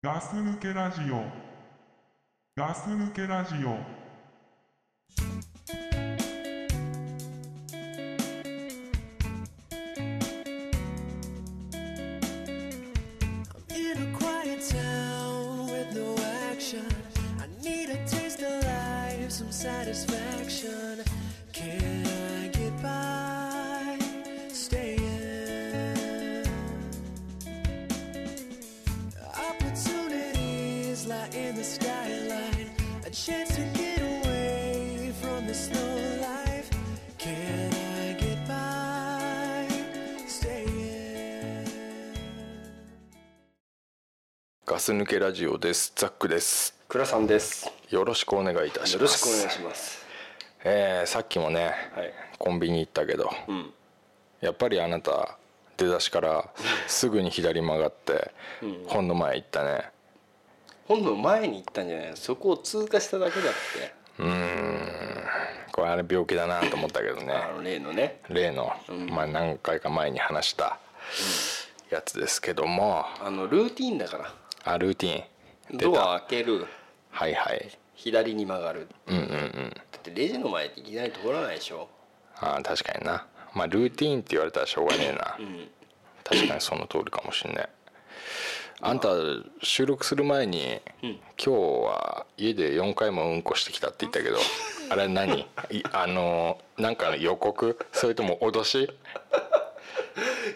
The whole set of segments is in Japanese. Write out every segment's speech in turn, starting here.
ガス抜けラジオガス抜けラジオ In a quiet town with no action, I need a taste of life, some satisfaction. ガス抜けラジオですザックです倉さんです。よろしくお願いいたしますよろしくお願いします。えーさっきもね、はいコンビニ行ったけど、うん。やっぱりあなた出だしからすぐに左曲がって、本の前行ったね本の前に行ったんじゃないの？そこを通過しただけだって。うーんこれあれ病気だなと思ったけどねあの例のね。例の、まあ、何回か前に話したやつですけどもあのルーティンだから。あルーティン。出ドたア開ける。はいはい。左に曲がる。うんうんうん。だってレジの前っていきなり通らないでしょ。あー確かにな。まあルーティーンって言われたらしょうがねえな、ん。確かにその通りかもしんない。あんた収録する前に、今日は家で4回もうんこしてきたって言ったけど あれ何？いあのなんかの予告？それとも脅し？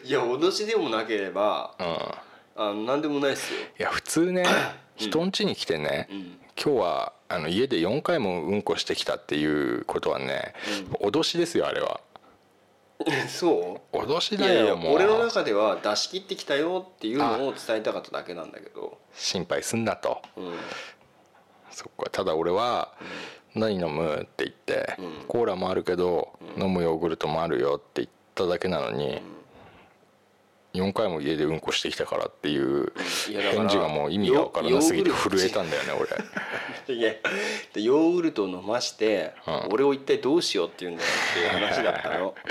いや脅しでもなければ、うんあのなんでもないっすよ。いや普通ね 人ん家に来てね、ん今日はあの家で4回もうんこしてきたっていうことはね、脅しですよあれは そう？脅しだよもう俺の中では出し切ってきたよっていうのを伝えたかっただけなんだけど。心配すんなとうん。そっかただ俺は「何飲む?」って言って、コーラもあるけど、飲むヨーグルトもあるよ」って言っただけなのに、4回も家でうんこしてきたからっていう返事がもう意味が分からなすぎて震えたんだよね俺。いやでヨーグルトを飲まして、うん。俺を一体どうしようっていうんだよっていう話だったの、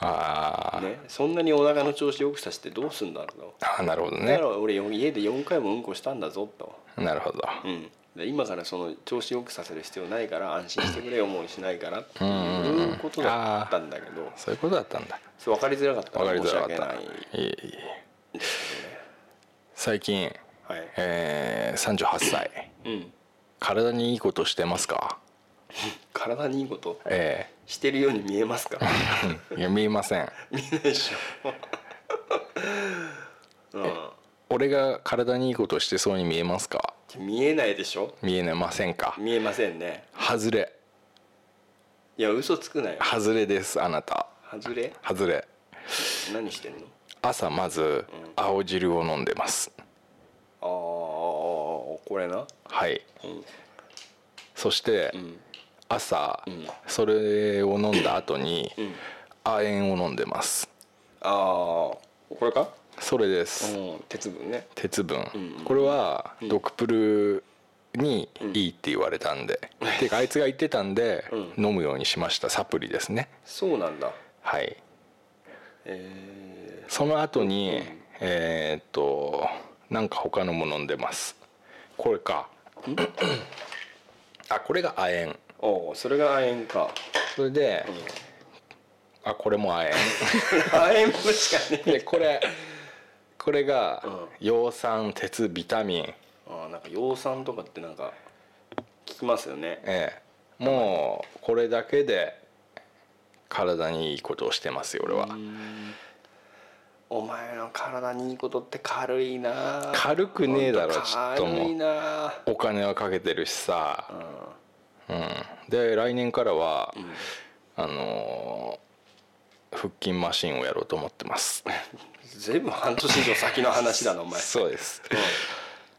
あー、ね、そんなにお腹の調子よくさせてどうすんだろうあーなるほどだねから俺家で4回もうんこしたんだぞと、なるほど、うん、で今からその調子よくさせる必要ないから安心してくれ思いしないからってうんうん。うんいうことだったんだけどそういうことだったんだ。そう分かりづらかった。分かりづらかった。いいえいえ。最近、はい。えー、38歳。うん。体にいいことしてますか？体にいいこと？えしてるように見えますか？え いや見えません。見えないでしょ俺が体にいいことしてそうに見えますか？うん見えないでしょ？見えませんか？見えませんね。外れ。いや嘘つくなよ。外れですあなた。外れ？外れ。何してんの？朝まず青汁を飲んでます。ああこれな？はい。うん。そしてん。朝ん。それを飲んだ後にん。亜鉛を飲んでます。ああこれか？それです。うん鉄分ね。鉄分。んこれはドクプルにいいって言われたんで。ていうかあいつが言ってたんでう飲むようにしました。サプリですね。そうなんだ。はい。えその後にえーっとなんか他のも飲んでます。これか。あこれが亜鉛。ー、おおそれが亜鉛か。それで、あこれも亜 亜鉛分しかね鉛でこれこれがうん。葉酸鉄ビタミン。あーなんか葉酸とかってなんか聞きますよね。ええ。もうこれだけで体にいいことをしてますよ俺は。お前の体にいいことって軽いな。軽くねえだろちょっとも。お金はかけてるしさ、うん。で来年からは、あのー腹筋マシンをやろうと思ってます。随分半年以上先の話だなお前。そうです。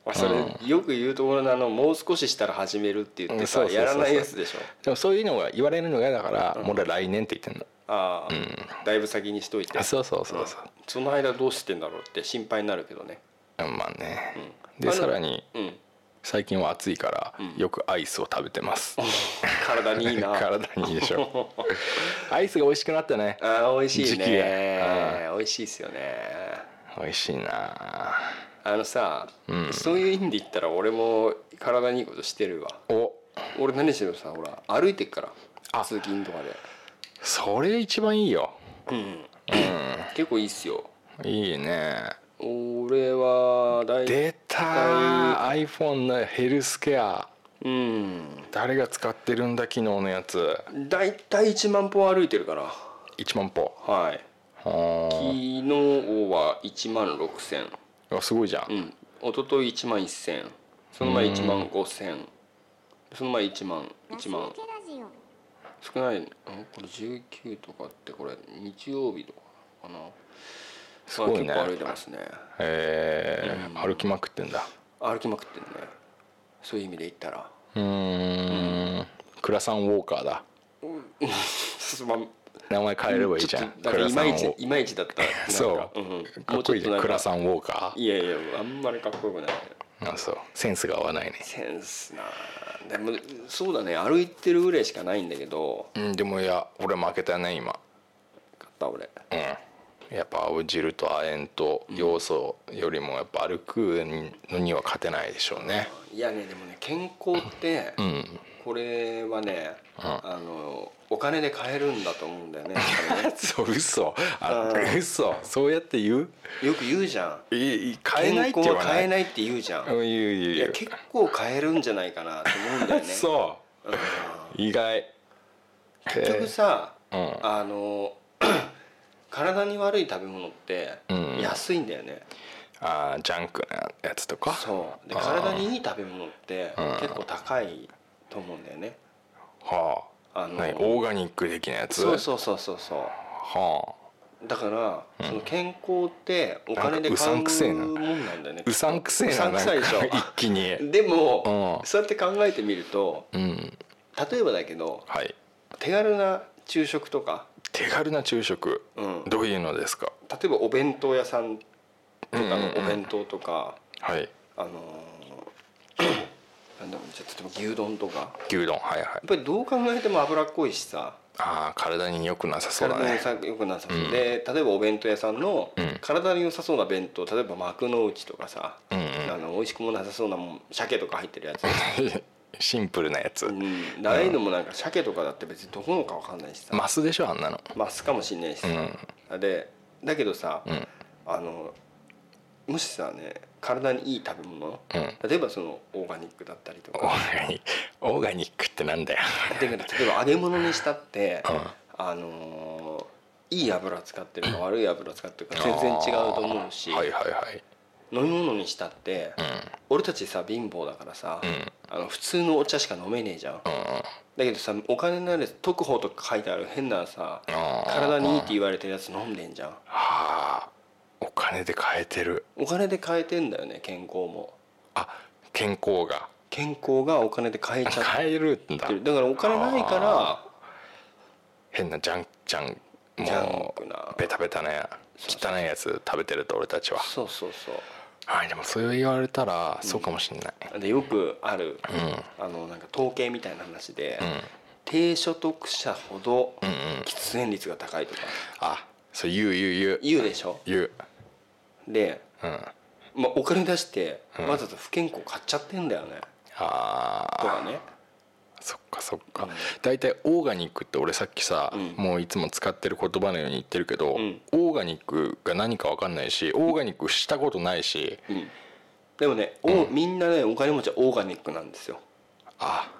うん。それ、よく言うところのあのもう少ししたら始めるって言ってさやらないやつでしょ。でもそういうのが言われるのが嫌だから、もう俺は来年って言ってんの。ああ、だいぶ先にしといて。あそうそうそうそう、その間どうしてんだろうって心配になるけどね。うんまあね、でさらにうん最近は暑いから、よくアイスを食べてます。体にいいな。体にいいでしょ。アイスが美味しくなったねああ美味しいね。が。美味しいっすよね。美味しいな。あのさ、うん。そういう意味で言ったら俺も体にいいことしてるわ。お。俺何してるのさほら歩いてっからあ。通勤とかで。それ一番いいよ。うん。結構いいっすよ。いいね俺は大体出た iPhone のヘルスケア。うん。誰が使ってるんだ昨日のやつ。大体1万歩歩いてるから1万歩。はい。は昨日は1万6000あすごいじゃん、うん。一昨日1万1000その前1万5000その前1万1万。少ない。これ19とかってこれ日曜日とかかなすごいね。歩いてますね。えー。歩きまくってんだ。歩きまくってんねそういう意味で言ったら。うーん。クラサンウォーカーだ。まあ。名前変えればいいじゃん。ちょっとなんかいまいちいまいちだった。そう、んかっこいいじゃん。クラサンンウォーカいやいやあんまりかっこよくない。ーあそう。センスが合わないね。センスな。でもそうだね。歩いてるぐらいしかないんだけど。うんでもいや俺負けたね今。買った俺。うんやっぱ青汁と亜鉛と要素よりもやっぱ歩くのには勝てないでしょうね。いやねでもね健康って、うんこれはね、あのお金で買えるんだと思うんだよね。そう嘘。あうん。嘘。そうやって言う？よく言うじゃん。いい買えないって健康は言わない？買えないって言うじゃん、うん言う言うい言うや結構買えるんじゃないかなと思うんだよね。そう。意外。結局さ、うん。あの体に悪い食べ物ってうん。安いんだよね、あージャンクなやつとか？そう。で体にいい食べ物ってうん。結構高いと思うんだよね。はあ。あの何？オーガニック的なやつ？そうそうそうそうそう。はあ。だから、その健康ってお金で買うんくせえな。もんなんだよね。うさんくせえなうさんくさいでしょ。一気に。でも、うん。そうやって考えてみるとうん。例えばだけどはい。手軽な昼食とか、手軽な昼食うん、例どういうのですか？えばお弁当屋さんとかのお弁当とか、はい。あのーなんだろうじゃあ例えば牛丼とか。やっ牛丼はいはい。ぱりどう考えても脂っこいしさ。ああ体に良くなさそうだね。体にさよくなさそう、うん。で例えばお弁当屋さんのうん。体に良さそうな弁当例えば幕の内とかさ、うんうん。あの美味しくもなさそうなもん鮭とか入ってるやつ、シンプルなやつ。うん、ああいうのもなんか鮭とかだって別にどこのかわかんないしさ。マスでしょあんなの。マスかもしんないしさ、でだけどさ、うん。あのもしさね体にいい食べ物、うん。例えばそのオーガニックだったりとオかーガニック。オーガニックってなんだよ。だから例えば揚げ物にしたって、うん。あのいい油使ってるか悪い油使ってるか全然違うと思うし、はいはいはい飲み物にしたって、うん。俺たちさ貧乏だからさ、ん。あの普通のお茶しか飲めねえじゃん、うん。だけどさお金のある特報とか書いてある変なさ体にいいって言われてるやつ飲んでんじゃん。はあお金で買えてる。お金で買えてんだよね健康も。あ健康が。健康がお金で買えちゃっ買えるんだ。だからお金ないから変なジャンジャンもうベタベタな汚いやつ食べてると俺たちは。そうそうそはいでもそれを言われたらそうかもしれない、うでよくある、うあのなんか統計みたいな話で、んうん。低所得者ほどうんうん。喫煙率が高いとか。あそう言う言う言う。言うでしょ？言う。で、うん。まあ、お金出してうん。わざと不健康買っちゃってんだよね、ああとかねそっかそっか。うん。大体、オーガニックって俺さっきさ、うん。もういつも使ってる言葉のように言ってるけど、うん。オーガニックが何か分かんないしオーガニックしたことないしうん。でもね、おみんなねお金持ちはオーガニックなんですよ。あ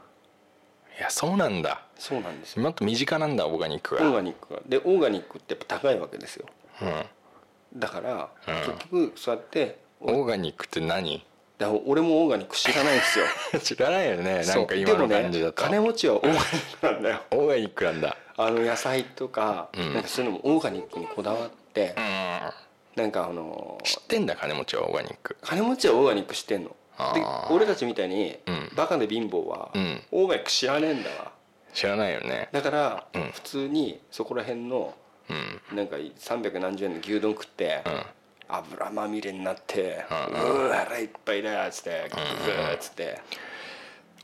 いやそうなんだ。そうなんですよ。もっと身近なんだオーガニックが。オーガニックが。でオーガニックってやっぱ高いわけですよ。うん。だから、うん。結局そうやってオーガニックって何？だから俺もオーガニック知らないんですよ。知らないよねなんか今の感じだと、金持ちはオーガニックなんだよ。オーガニックなんだ。あの野菜とか,、うん。なんかそういうのもオーガニックにこだわってう、ん。なんかあの知ってんだ金持ちはオーガニック。金持ちはオーガニック知ってんの。で俺たちみたいに、うん。バカで貧乏は、うん。オーガニック知らねえんだわ。知らないよね。だから、うん。普通にそこら辺のうん。なんか300何十円の牛丼食って、うん油まみれになって「うん。うわ腹いっぱいだ」っつってグーっつって。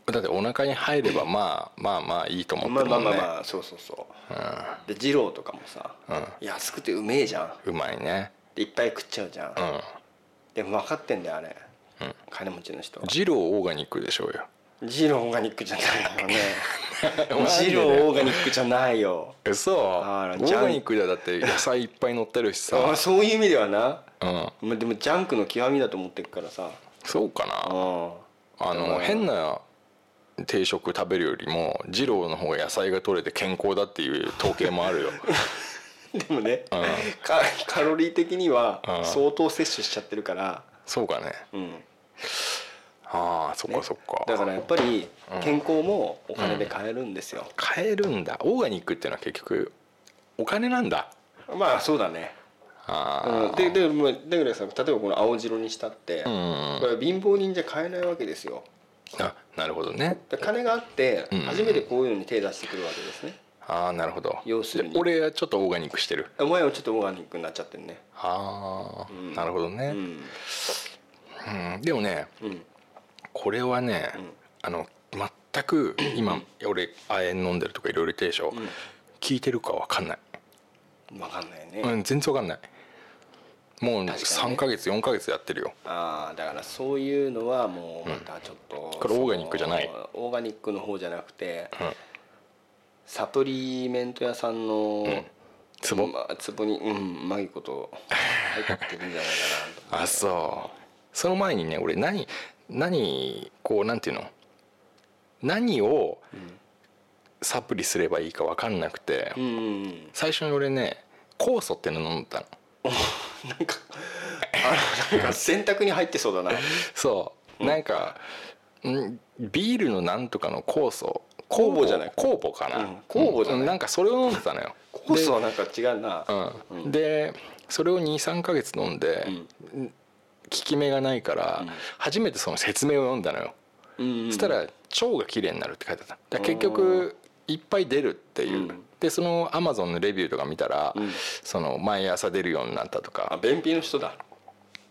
だってお腹に入ればまあまあまあいいと思ってまあまあるもんね。まあまあそうそうそう。で二郎とかもさうん。安くてうめえじゃん。うまいね。でいっぱい食っちゃうじゃん。うん。でも分かってんだよあれ、金持ちの人は。ジローオーガニックでしょうよ。ジローオーガニックじゃないよね マジでジローオーガニックじゃないよ。えそう？オーガニックでだって野菜いっぱい乗ってるしさ。あそういう意味ではな。うん。まあでもジャンクの極みだと思ってるからさ。そうかな。ああの変な定食食べるよりも二郎の方が野菜が取れて健康だっていう統計もあるよ。でもね、うん。カカロリー的にはうん。相当摂取しちゃってるから、そうかね。うんああそっね。かそっか。だからやっぱり健康もお金で買えるんですよ、買えるんだ。オーガニックっていうのは結局お金なんだ。まあそうだね、あうん、ででもだからさ例えばこの青白にしたって、あうん。これ貧乏人じゃ買えないわけですよ。あなるほどね。金があってうん。初めてこういうのに手出してくるわけですね、ああなるほど。要するに。で俺はちょっとオーガニックしてる。お前はちょっとオーガニックになっちゃってるね。ああ、うん。なるほどね、うん。うん。でもねうんこれはね、ん。あの全く 今俺亜鉛飲んでるとかいろいろ言ってるでしょ、うん。聞いてるかわかんない、分かんないね、うん、全然わかんない。もう確かにね。3ヶ月4ヶ月やってるよ。ああだからそういうのはもうまたちょっと、これオーガニックじゃない。オーガニックの方じゃなくて、うん。サプリメント屋さんの、ツボ？まあ、壺にうんうまいこと入ってるんじゃないかなと あそう。その前にね俺何何こうなんていうの？何をサプリすればいいか分かんなくて、うんうんうん。最初に俺ね酵素っての飲んだの。なんかあなんか洗濯に入ってそうだな。そう、なんかん？ビールのなんとかの酵素。酵母じゃない酵母かな、うん。酵母じゃない。うん。なんかそれを飲んでたのよ。コースはなんか違うな。で,、うん。でそれを23か月飲んで、効き目がないから、初めてその説明を読んだのよ、そしたら腸が綺麗になるって書いてあった。結局いっぱい出るっていう、うん。でそのアマゾンのレビューとか見たら、うん。その毎朝出るようになったとか、あ便秘の人だ。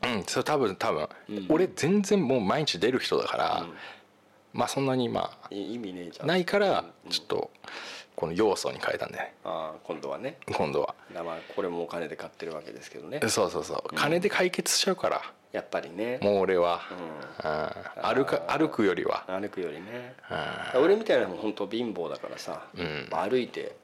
うん、それ多分多分、うん。俺全然もう毎日出る人だから、まあそんなにまあい意味ねえじゃん。ないからちょっとこの要素に変えたんだよね。ああ今度はね。今度は。まあこれもお金で買ってるわけですけどね。そうそうそう。金で解決しちゃうから、やっぱりね。もう俺は、ううん。歩か歩くよりは、歩くよりね。うん。俺みたいなのも本当貧乏だからさ、ん。歩いて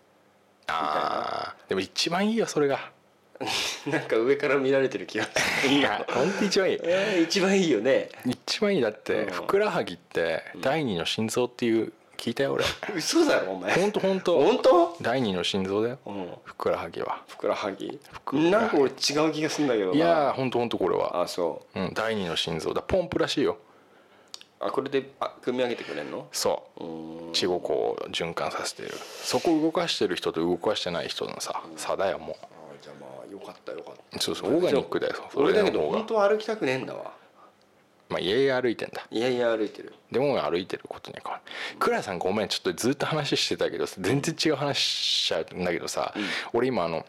あー。でも一番いいよそれが。なんか上から見られてる気がする。いや。本当一番いい。えー一番いいよね。一番いい。だってうん。ふくらはぎって第二の心臓っていう聞いたよ俺。嘘だろお前。本当本当本当第二の心臓だよ。うん。ふくらはぎは。ふくらはぎ？なんか俺違う気がするんだけどな。いやー本当本当これは。あそう。ん第二の心臓だ。ポンプらしいよ。うあこれであ組み上げてくれんの？そう。ーん。血をこう循環させてる。そこを動かしてる人と動かしてない人のさ差だよもあじゃあまあよかったよかった。うそうそうオーガニックだよそ俺だけど本当は歩きたくねえんだわまあ家々歩いてんだ。いやいや歩いてる。でも歩いてることには変わる。クラさんごめんちょっとずっと話してたけど全然違う話しちゃうんだけどさ、俺今あの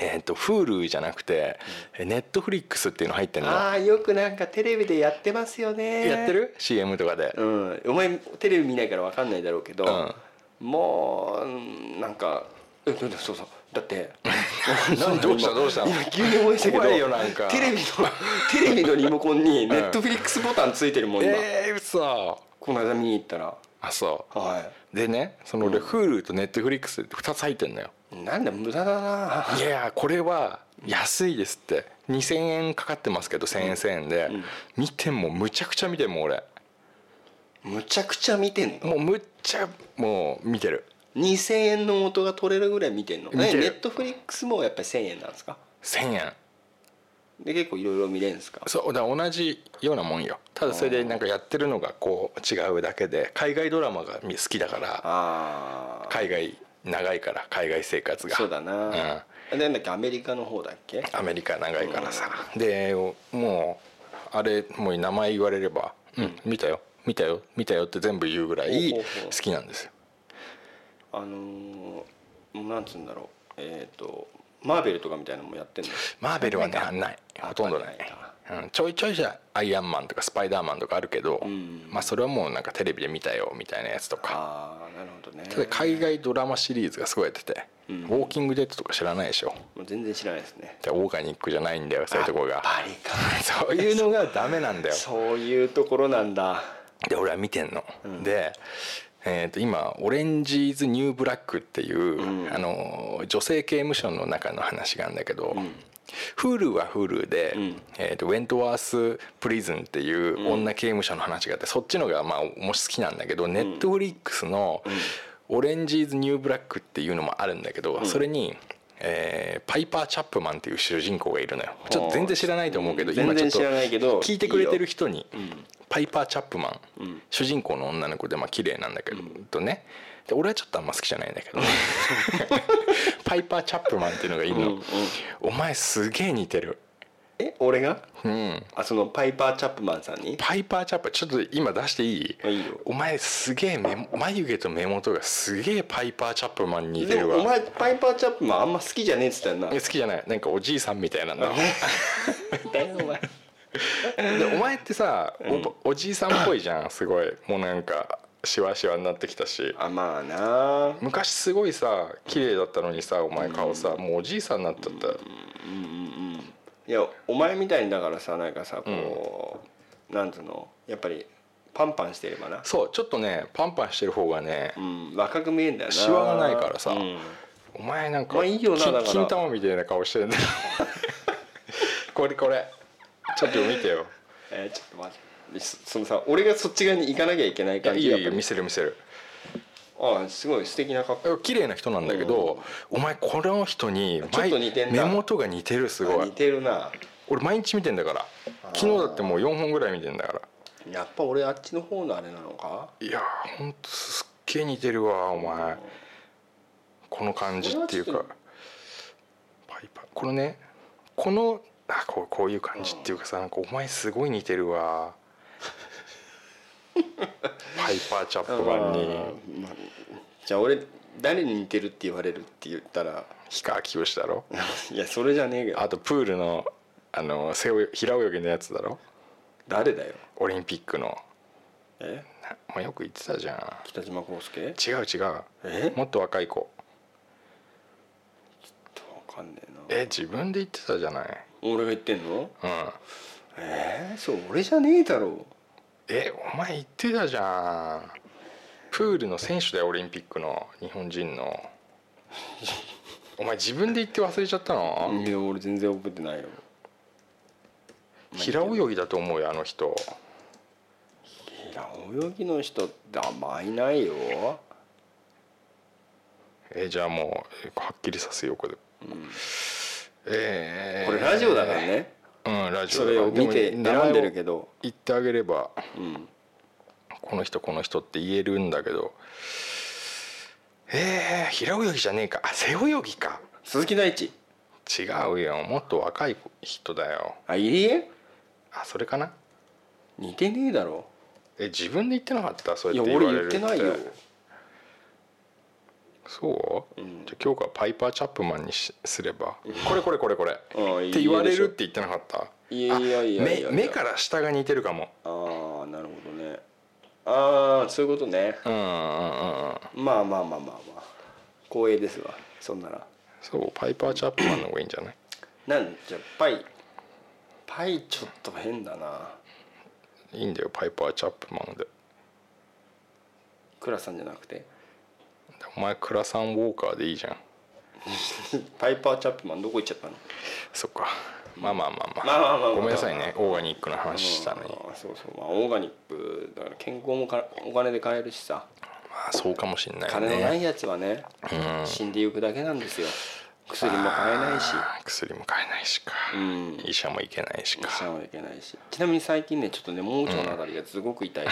えっ、と Hulu じゃなくて、ネットフリックスっていうの入ってんのああよくなんかテレビでやってますよね。やってる ?CM とかで、うん。お前テレビ見ないから分かんないだろうけど、うん。もううんなんかそうそうだって。何どうしたどうした？今急に思いましたけど怖いよなんか。テレビのテレビのリモコンにネットフリックスボタンついてるもん今、えー、嘘。この間見に行ったら。あそはうでねその俺 Hulu と Netflix って2つ入ってんのよ。いなんだ無駄だな。いやこれは安いですって。2000円かかってますけど1000円1000円で、見てもむちゃくちゃ見てんもん俺。むちゃくちゃ見てんの？もうむっちゃもう見てる2000円の元が取れるぐらい見てんの？見てる。ネットフリックスもやっぱり1000円なんですか？1000円。で結構いろいろ見れるんですか？そうだから同じようなもんよ。ただそれでなんかやってるのがこう違うだけで海外ドラマが好きだからああ海外長いから海外生活が。そうだな、でなんだっけ？アメリカの方だっけ？アメリカ長いからさ。でもうあれもう名前言われれば「うん見たよ。見たよ。見たよ」って全部言うぐらいほうほうほう。好きなんですよあのー、なんつうんだろう。えっ、とマーベルとかみたいなのもやってんの？マーベルはねない。ほとんどない。うん、ちょいちょいじゃアイアンマンとかスパイダーマンとかあるけど、ん。まあそれはもうなんかテレビで見たよみたいなやつとか。ああなるほどね。ただ海外ドラマシリーズがすごいやってて、うん。ウォーキングデッドとか知らないでしょ？全然知らないですね。でオーガニックじゃないんだよそういうところが そういうのがダメなんだよ。そういうところなんだ。で俺は見てんの、で、えー、と今「オレンジ・イズ・ニュー・ブラック」っていう、うん。あの女性刑務所の中の話があるんだけど、ん。Hulu は Hulu で、うん。えー、とウェントワース・プリズンっていう女刑務所の話があってそっちのがまあもし好きなんだけど、ネットフリックスの「オレンジーズ・ニュー・ブラック」っていうのもあるんだけど、それに、えーパイパー・チャップマンっていう主人公がいるのよ。ちょっと全然知らないと思うけど、うん。今ちょっと全然知らないけど聞いてくれてる人に。んパイパー・チャップマン、ん主人公の女の子でまあ綺麗なんだけど、とね。で俺はちょっとあんま好きじゃないんだけどね。パイパー・チャップマンっていうのがいるの、うんうん。お前すげえ似てる。え俺が？うん。あそのパイパー・チャップマンさんに？パイパー・チャップちょっと今出していい？あいいよ。お前すげえ目眉毛と目元がすげえパイパー・チャップマンに似てるわ。でもお前パイパー・チャップマンあんま好きじゃねえっつったよな。え好きじゃない。なんかおじいさんみたいなんだ だよお前 でお前ってさ、うん。おおじいさんっぽいじゃん。すごい。もうなんかシワシワになってきたし。あまあな。昔すごいさ綺麗だったのにさお前顔さ、もうおじいさんになっちゃった、うんうんうんいやお前みたいにだからさなんかさこう、なんつうの？やっぱりパンパンしてればな。そうちょっとねパンパンしてる方がね、うん若く見えんだよな。シワがないからさうん。お前なんか、まあいいよな金玉みたいな顔してるんだよ。これこれちょっと見てよ。えーちょっと待って。そそのさ俺がそっち側に行かなきゃいけない感じいいよいいよ見せる見せる。あすごい素敵な格好。綺麗な人なんだけど、お前この人にちょっと似てんな。目元が似てるすごい。あ似てるな。俺毎日見てんだから。昨日だってもう4本ぐらい見てんだから。やっぱ俺あっちの方のあれなのか？いやーほんとすっげえ似てるわお前。この感じっていうか。パイパーこのねこのあこうこういう感じっていうかさなんかお前すごい似てるわ。パイパーチャップマンに。まあじゃあ俺誰に似てるって言われるって言ったら。氷川きよしだろ？いやそれじゃねえけど。あとプールのあの背泳ぎ平泳ぎのやつだろ？誰だよ。オリンピックの。え？なお前よく言ってたじゃ北島康介？ん違う違う。え？もっと若い子。わかんねえな。え自分で言ってたじゃない？俺が言ってんの？うん。えー、そう俺じゃねえだろ。えお前言ってたじゃん。プールの選手だよオリンピックの日本人の。お前自分で言って忘れちゃったの、いや俺全然覚えてないよ。平泳ぎだと思うよあの人。平泳ぎの人ってあんまいないよ。えじゃあもうはっきりさせようこれ、えーこれラジオだからね。うんラジオそれを見て選んでるけど。言ってあげればうん。この人この人って言えるんだけど。えー、平泳ぎじゃねえか。あ背泳ぎか。鈴木大地。違うよ。もっと若い人だよ。あ入江あそれかな。似てねえだろ。え自分で言ってなかった？そって言われる言ってないよそう、うん。じゃあ今日からパイパーチャップマンにしすれば。これこれこれこれ。って言われる。って言ってなかった？いやいやいやいや。目から下が似てるかも。ああなるほどね。ああそういうことね。うんうんうんうん。まあまあまあまあまあ。光栄ですわそんなら。そうパイパーチャップマンの方がいいんじゃない？なんじゃパイパイちょっと変だな。いいんだよパイパーチャップマンで。クラさんじゃなくて？お前クラサンウォーカーでいいじゃん。パイパーチャップマンどこ行っちゃったの？そっか。まあまあまあまあ,、まあまあまあまあごめんなさいね。オーガニックな話したのに。あーそうそう。まあオーガニックだから健康もかお金で買えるしさ。まあそうかもしんない金のないねやつはねうん。死んでいくだけなんですよ。薬も買えないし。薬も買えないしか、うん。医者も行けないしか。医者はいけないし。ちなみに最近ねちょっとね盲腸のあたりがすごく痛いか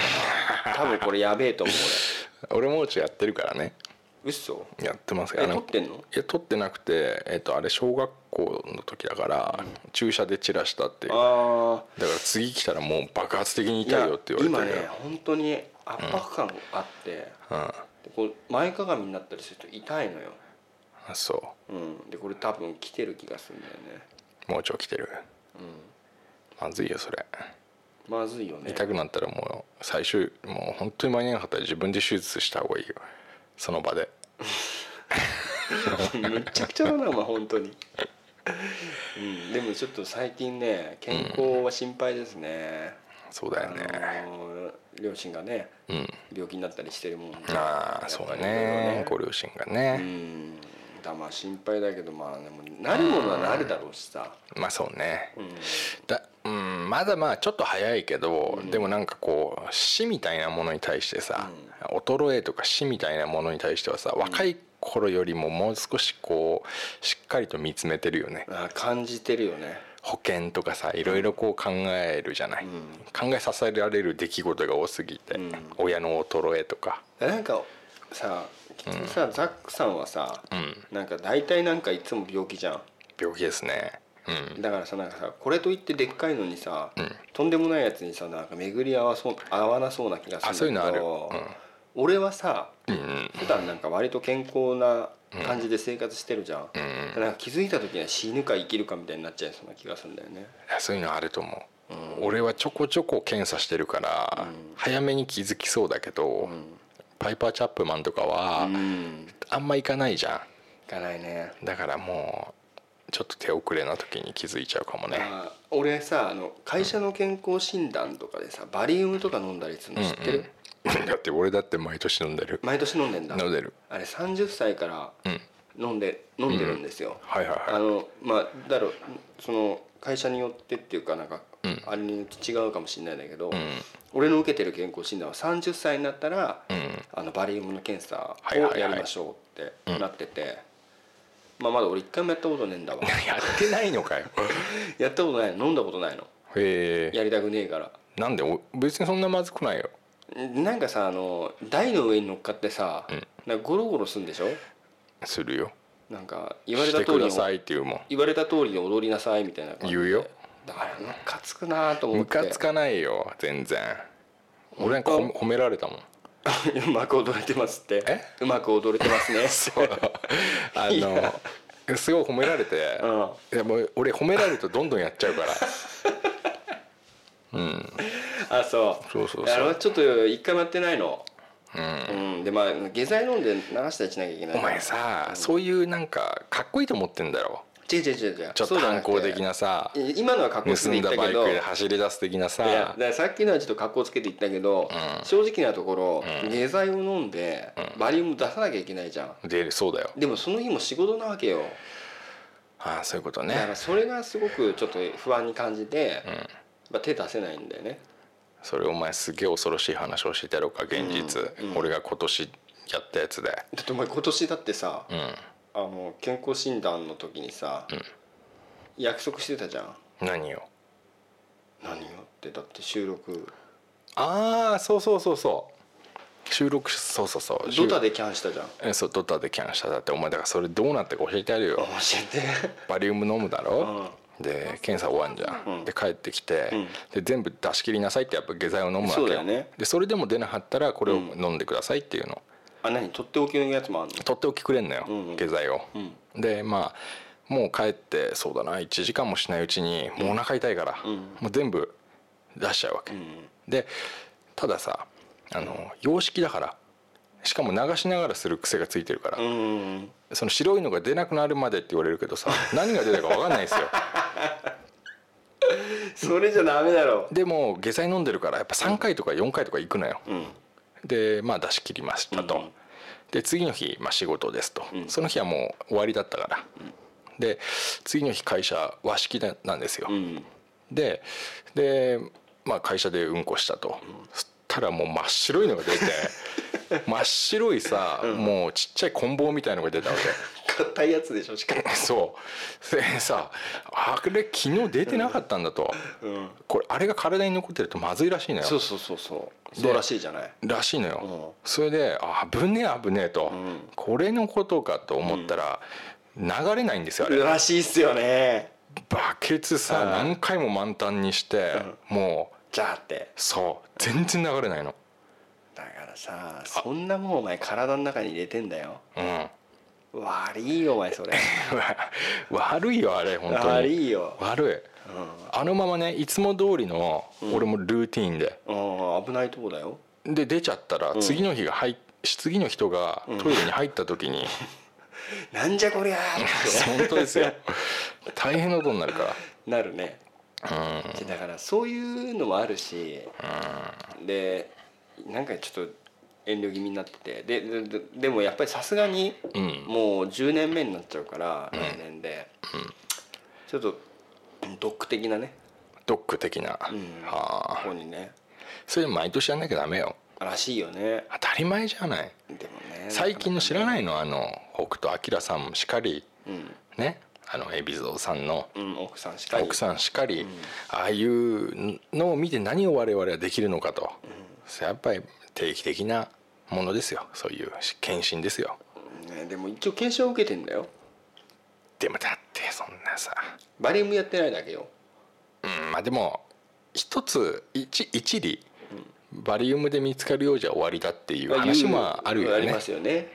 ら、多分これやべえと思う俺。もうちょやってるからね。俺嘘？やってますえあの取ってんの？いや取ってなくて、えっとあれ小学校の時だから、注射で散らしたっていう。あだから次来たらもう爆発的に痛いよって言わ今れてる。ね本当に圧迫感があって、うん。でこう前かがみになったりすると痛いのよ、あそう。ん、でこれ多分来てる気がするんだよね。うもうちょ来てる、まずいよそれ。まずいよね。痛くなったらもう最終もう本当に間に合わなかったら自分で手術した方がいいよその場で。むっちゃくちゃだなお前本当に。うんでもちょっと最近ね健康は心配ですね、そうだよね。あの両親がねうん。病気になったりしてるもんでああそうだやっぱりいろいろね。ご両親がうねんだまあ心配だけどまあでもなるものはなるだろうしさ。まあそうね。うん。だうんまだまあちょっと早いけど、でもなんかこう死みたいなものに対してさ、衰えとか死みたいなものに対してはさ若い頃よりももう少しこうしっかりと見つめてるよね。あ感じてるよね。保険とかさいろいろこう考えるじゃない、考えさせられる出来事が多すぎて、うん。親の衰えとか。なんかさ結局さ、ザックさんはさ、なんか大体なんかいつも病気じゃん。病気ですね。うん。だからさなんかさこれといってでっかいのにさ、とんでもないやつにさなんか巡り合わそう合わなそうな気がするんだけどあそういうのある。俺はさ、うんうん。普段なんか割と健康な感じで生活してるじゃん、うんなんか気づいた時には死ぬか生きるかみたいになっちゃいそうな気がするんだよね。そういうのあると思う、俺はちょこちょこ検査してるから、早めに気づきそうだけど、パイパー・チャップマンとかは、うん。あんま行かないじゃいかないね。んだからもうちょっと手遅れな時に気づいちゃうかもね。俺さあの会社の健康診断とかでさバリウムとか飲んだりするの知ってる、だって俺だって毎年飲んでる。毎年飲んでんだ。飲んでる。あれ30歳から飲んで、飲んでるんですよ、はいはいはい。あのまあだろうその会社によってっていうかなんか、あれによって違うかもしれないんだけど、俺の受けてる健康診断は30歳になったら、あのバリウムの検査をやりましょうってなってて、まあまだ俺一回もやったことねえんだわ。やってないのかよ。やったことないの。飲んだことないの。へえ。やりたくねえから。なんで？お別にそんなまずくないよ。なんかさあの台の上に乗っかってさ、なんかゴロゴロするんでしょ？するよ。なんか言われしたて通り言われた通りに踊りなさいみたいな感じで。言うよだからムカつくなと思ムって。カつかないよ全然。俺なんか褒められたもん。うまく踊れてますって？え？うまく踊れてますね。そう。あのすごい褒められて、うん。いやもう俺褒められるとどんどんやっちゃうから。あそう。そうそうそう。あれはちょっと一回もやってないの。うん、でまあ下剤飲んで流したりしなきゃいけない。お前さ、そういうなんかかっこいいと思ってんだろ違う違う違う違う。ちょっと反抗的なさ。い今のは格好つ盗けてんだバイク言ったけどで走り出す的ないやさだからさっきのはちょっと格好つけて言ったけど、正直なところ、下剤を飲んで、バリウム出さなきゃいけないじゃん。でそうだよ。でもその日も仕事なわけよ。ああそういうことだからねそれがすごくちょっと不安に感じて、まあ、手出せないんだよね。それお前すげえ恐ろしい話をしてやろうか現実、俺が今年やったやつで。だってお前今年だってさ、うんあの健康診断の時にさ、約束してたじゃん。何を？何よってだって収録。ああそうそうそうそう。収録しそうそうそう。ドタでキャンしたじゃん。えそうドタでキャンした。だってお前だからそれどうなってか教えてやるよ。教えて。バリウム飲むだろ、で検査終わんじゃん、うん。で帰ってきて、うん。で全部出し切りなさいってやっぱ下剤を飲むわけよ。そうだよね。でそれでも出なかったらこれを飲んでくださいっていうの、あ何？とっておきのやつもあんの？取っておきくれんのよ、うんうん。下剤を、うん。でまあもう帰ってそうだな1時間もしないうちにもうお腹痛いから、うん。もう全部出しちゃうわけ、うんでたださあの洋式だからしかも流しながらする癖がついてるから、うんその白いのが出なくなるまでって言われるけどさ 何が出たか分かんないですよ。それじゃダメだろ。でも下剤飲んでるからやっぱ3回とか4回とか行くのよ、うんでまあ出し切りましたと、うんで次の日、まあ、仕事ですと、ん。その日はもう終わりだったから、で次の日会社和式でなんですよ、うんでで、まあ、会社でうんこしたと、そしたらもう真っ白いのが出て 真っ白いさ、もうちっちゃい棍棒みたいのが出たわけ。硬いやつでしょしかも。そう。でさあれ昨日出てなかったんだと、うん。これあれが体に残ってるとまずいらしいのよ。そうそうそうそう。でそうらしいじゃない。らしいのよ、うん。それであ危ねえ危ねえと、ん。これのことかと思ったら、流れないんですよあれ。らしいっすよね。バケツさうん。何回も満タンにして、もうじゃあって。そう。全然流れないの。だからさそんなもんお前体の中に入れてんだよ。うん。悪いよお前それ。悪いよあれ本当に。悪いよ。悪い。あのままねいつも通りの俺もルーティンで、ああ危ないとこだよ。で出ちゃったら次の日が入っ次の人がトイレに入った時に、なんじゃこりゃーっ 本当ですよ。大変なことになるから。てなるね。うん。だからそういうのもあるしでなんかちょっと遠慮気味になってて。ででででもやっぱりさすがにうん。もう10年目になっちゃうから来年で。ちょっとドック的なね。ドック的な、うん。はあ。ここにね。それ毎年やんなきゃダメよ。らしいよね。当たり前じゃない。でもね最近の知らないの？あの北斗晶さんもしかり。うん。ね？あの海老蔵さんの。うん奥さんしかり。奥さんしかり、ああいうのを見て何を我々はできるのかと、やっぱり定期的なものですよ。そういう検診ですよ。ねでも一応検証を受けてんだよ。でもだってそんなさ。バリウムやってないだけよ。うんまあでも一つ一一理バリウムで見つかるようじゃ終わりだっていう話もあるよね。ありますよね、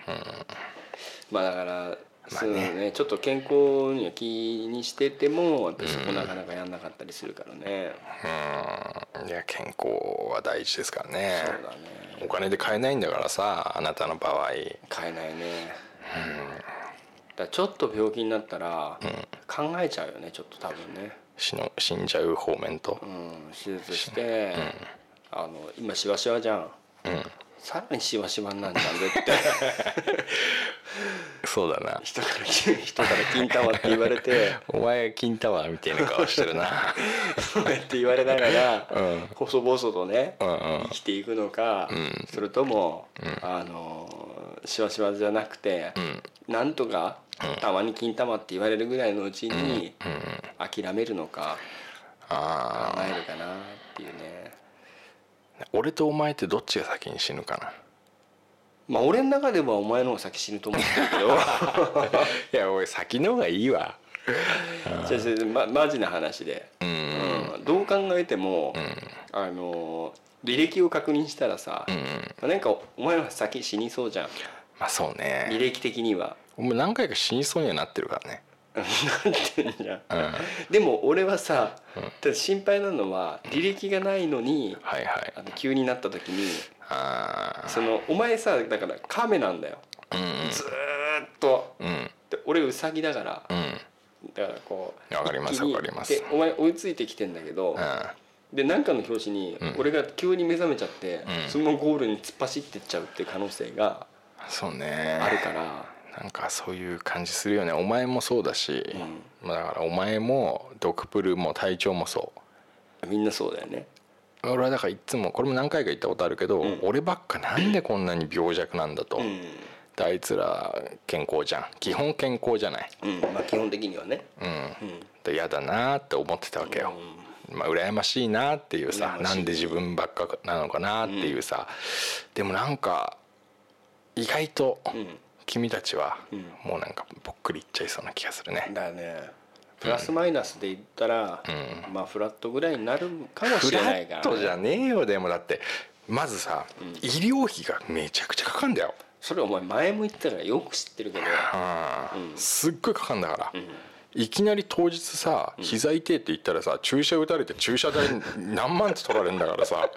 まあだからそうねちょっと健康には気にしててもやっぱりそこなかなかやんなかったりするからね、うん。いや健康は大事ですからね。そうだねお金で買えないんだからさあなたの場合。買えないね、だからちょっと病気になったら考えちゃうよねちょっと多分ね、死の死んじゃう方面と。うん、手術して、あの今しわしわじゃん。うんさらにしわしわになんじゃんでって。そうだな。人から人から金玉って言われて。お前金タワーみたいな顔してるな。そうやって言われながら、うん。細々とね、うんうん。生きていくのか、ん。それとも、あのしわしわじゃなくて、ん。なんとか、たまに金玉って言われるぐらいのうちに、諦めるのかあ考えるかなっていうね。あ俺とお前ってどっちが先に死ぬかな？まあ俺の中ではお前の方が先死ぬと思ってるけど。いや俺先の方がいいわ。じゃあまマジな話で、うん。うんどう考えても、あの履歴を確認したらさ、うん。なんかお前は先死にそうじゃん。まあそう履ね歴的には。お前何回か死にそうにはなってるからねなってんじゃん、うん。でも俺はさ、ただ心配なのは履歴がないのに、はいはい。あの急になった時にそのお前さだから亀なんだよ、うんずーっと。うん。で俺ウサギだから、うん。だからこうわかります一気にわかります。でお前追いついてきてんだけど、うん。で何かの拍子に俺が急に目覚めちゃって、うん。そのままゴールに突っ走ってっちゃうっていう可能性があるから、なんかそういう感じするよね。お前もそうだし、まあだからお前もドクプルも隊長もそう。みんなそうだよね。俺はだからいつもこれも何回か言ったことあるけど、ん。俺ばっかなんでこんなに病弱なんだと、あいつら健康じゃん。基本健康じゃない。うん、まあ基本的にはね。うん、うん。で嫌だなって思ってたわけよ、まあ羨ましいなっていうさ羨ましいなんで自分ばっかなのかなっていうさ、でもなんか意外とうん君たちはうん。もうなんかぽっくりいっちゃいそうな気がするね、だね。プラスマイナスで言ったら、うまあフラットぐらいになるかもしフラれないから、ットじゃねえよでもだって。まずさ、医療費がめちゃくちゃかかんだよ、それお前前も言ったからよく知ってるけど、うん。うん。すっごいかかんだから、ん。いきなり当日さ膝痛いって言ったらさ注射打たれて注射代 何万って取られるんだからさ。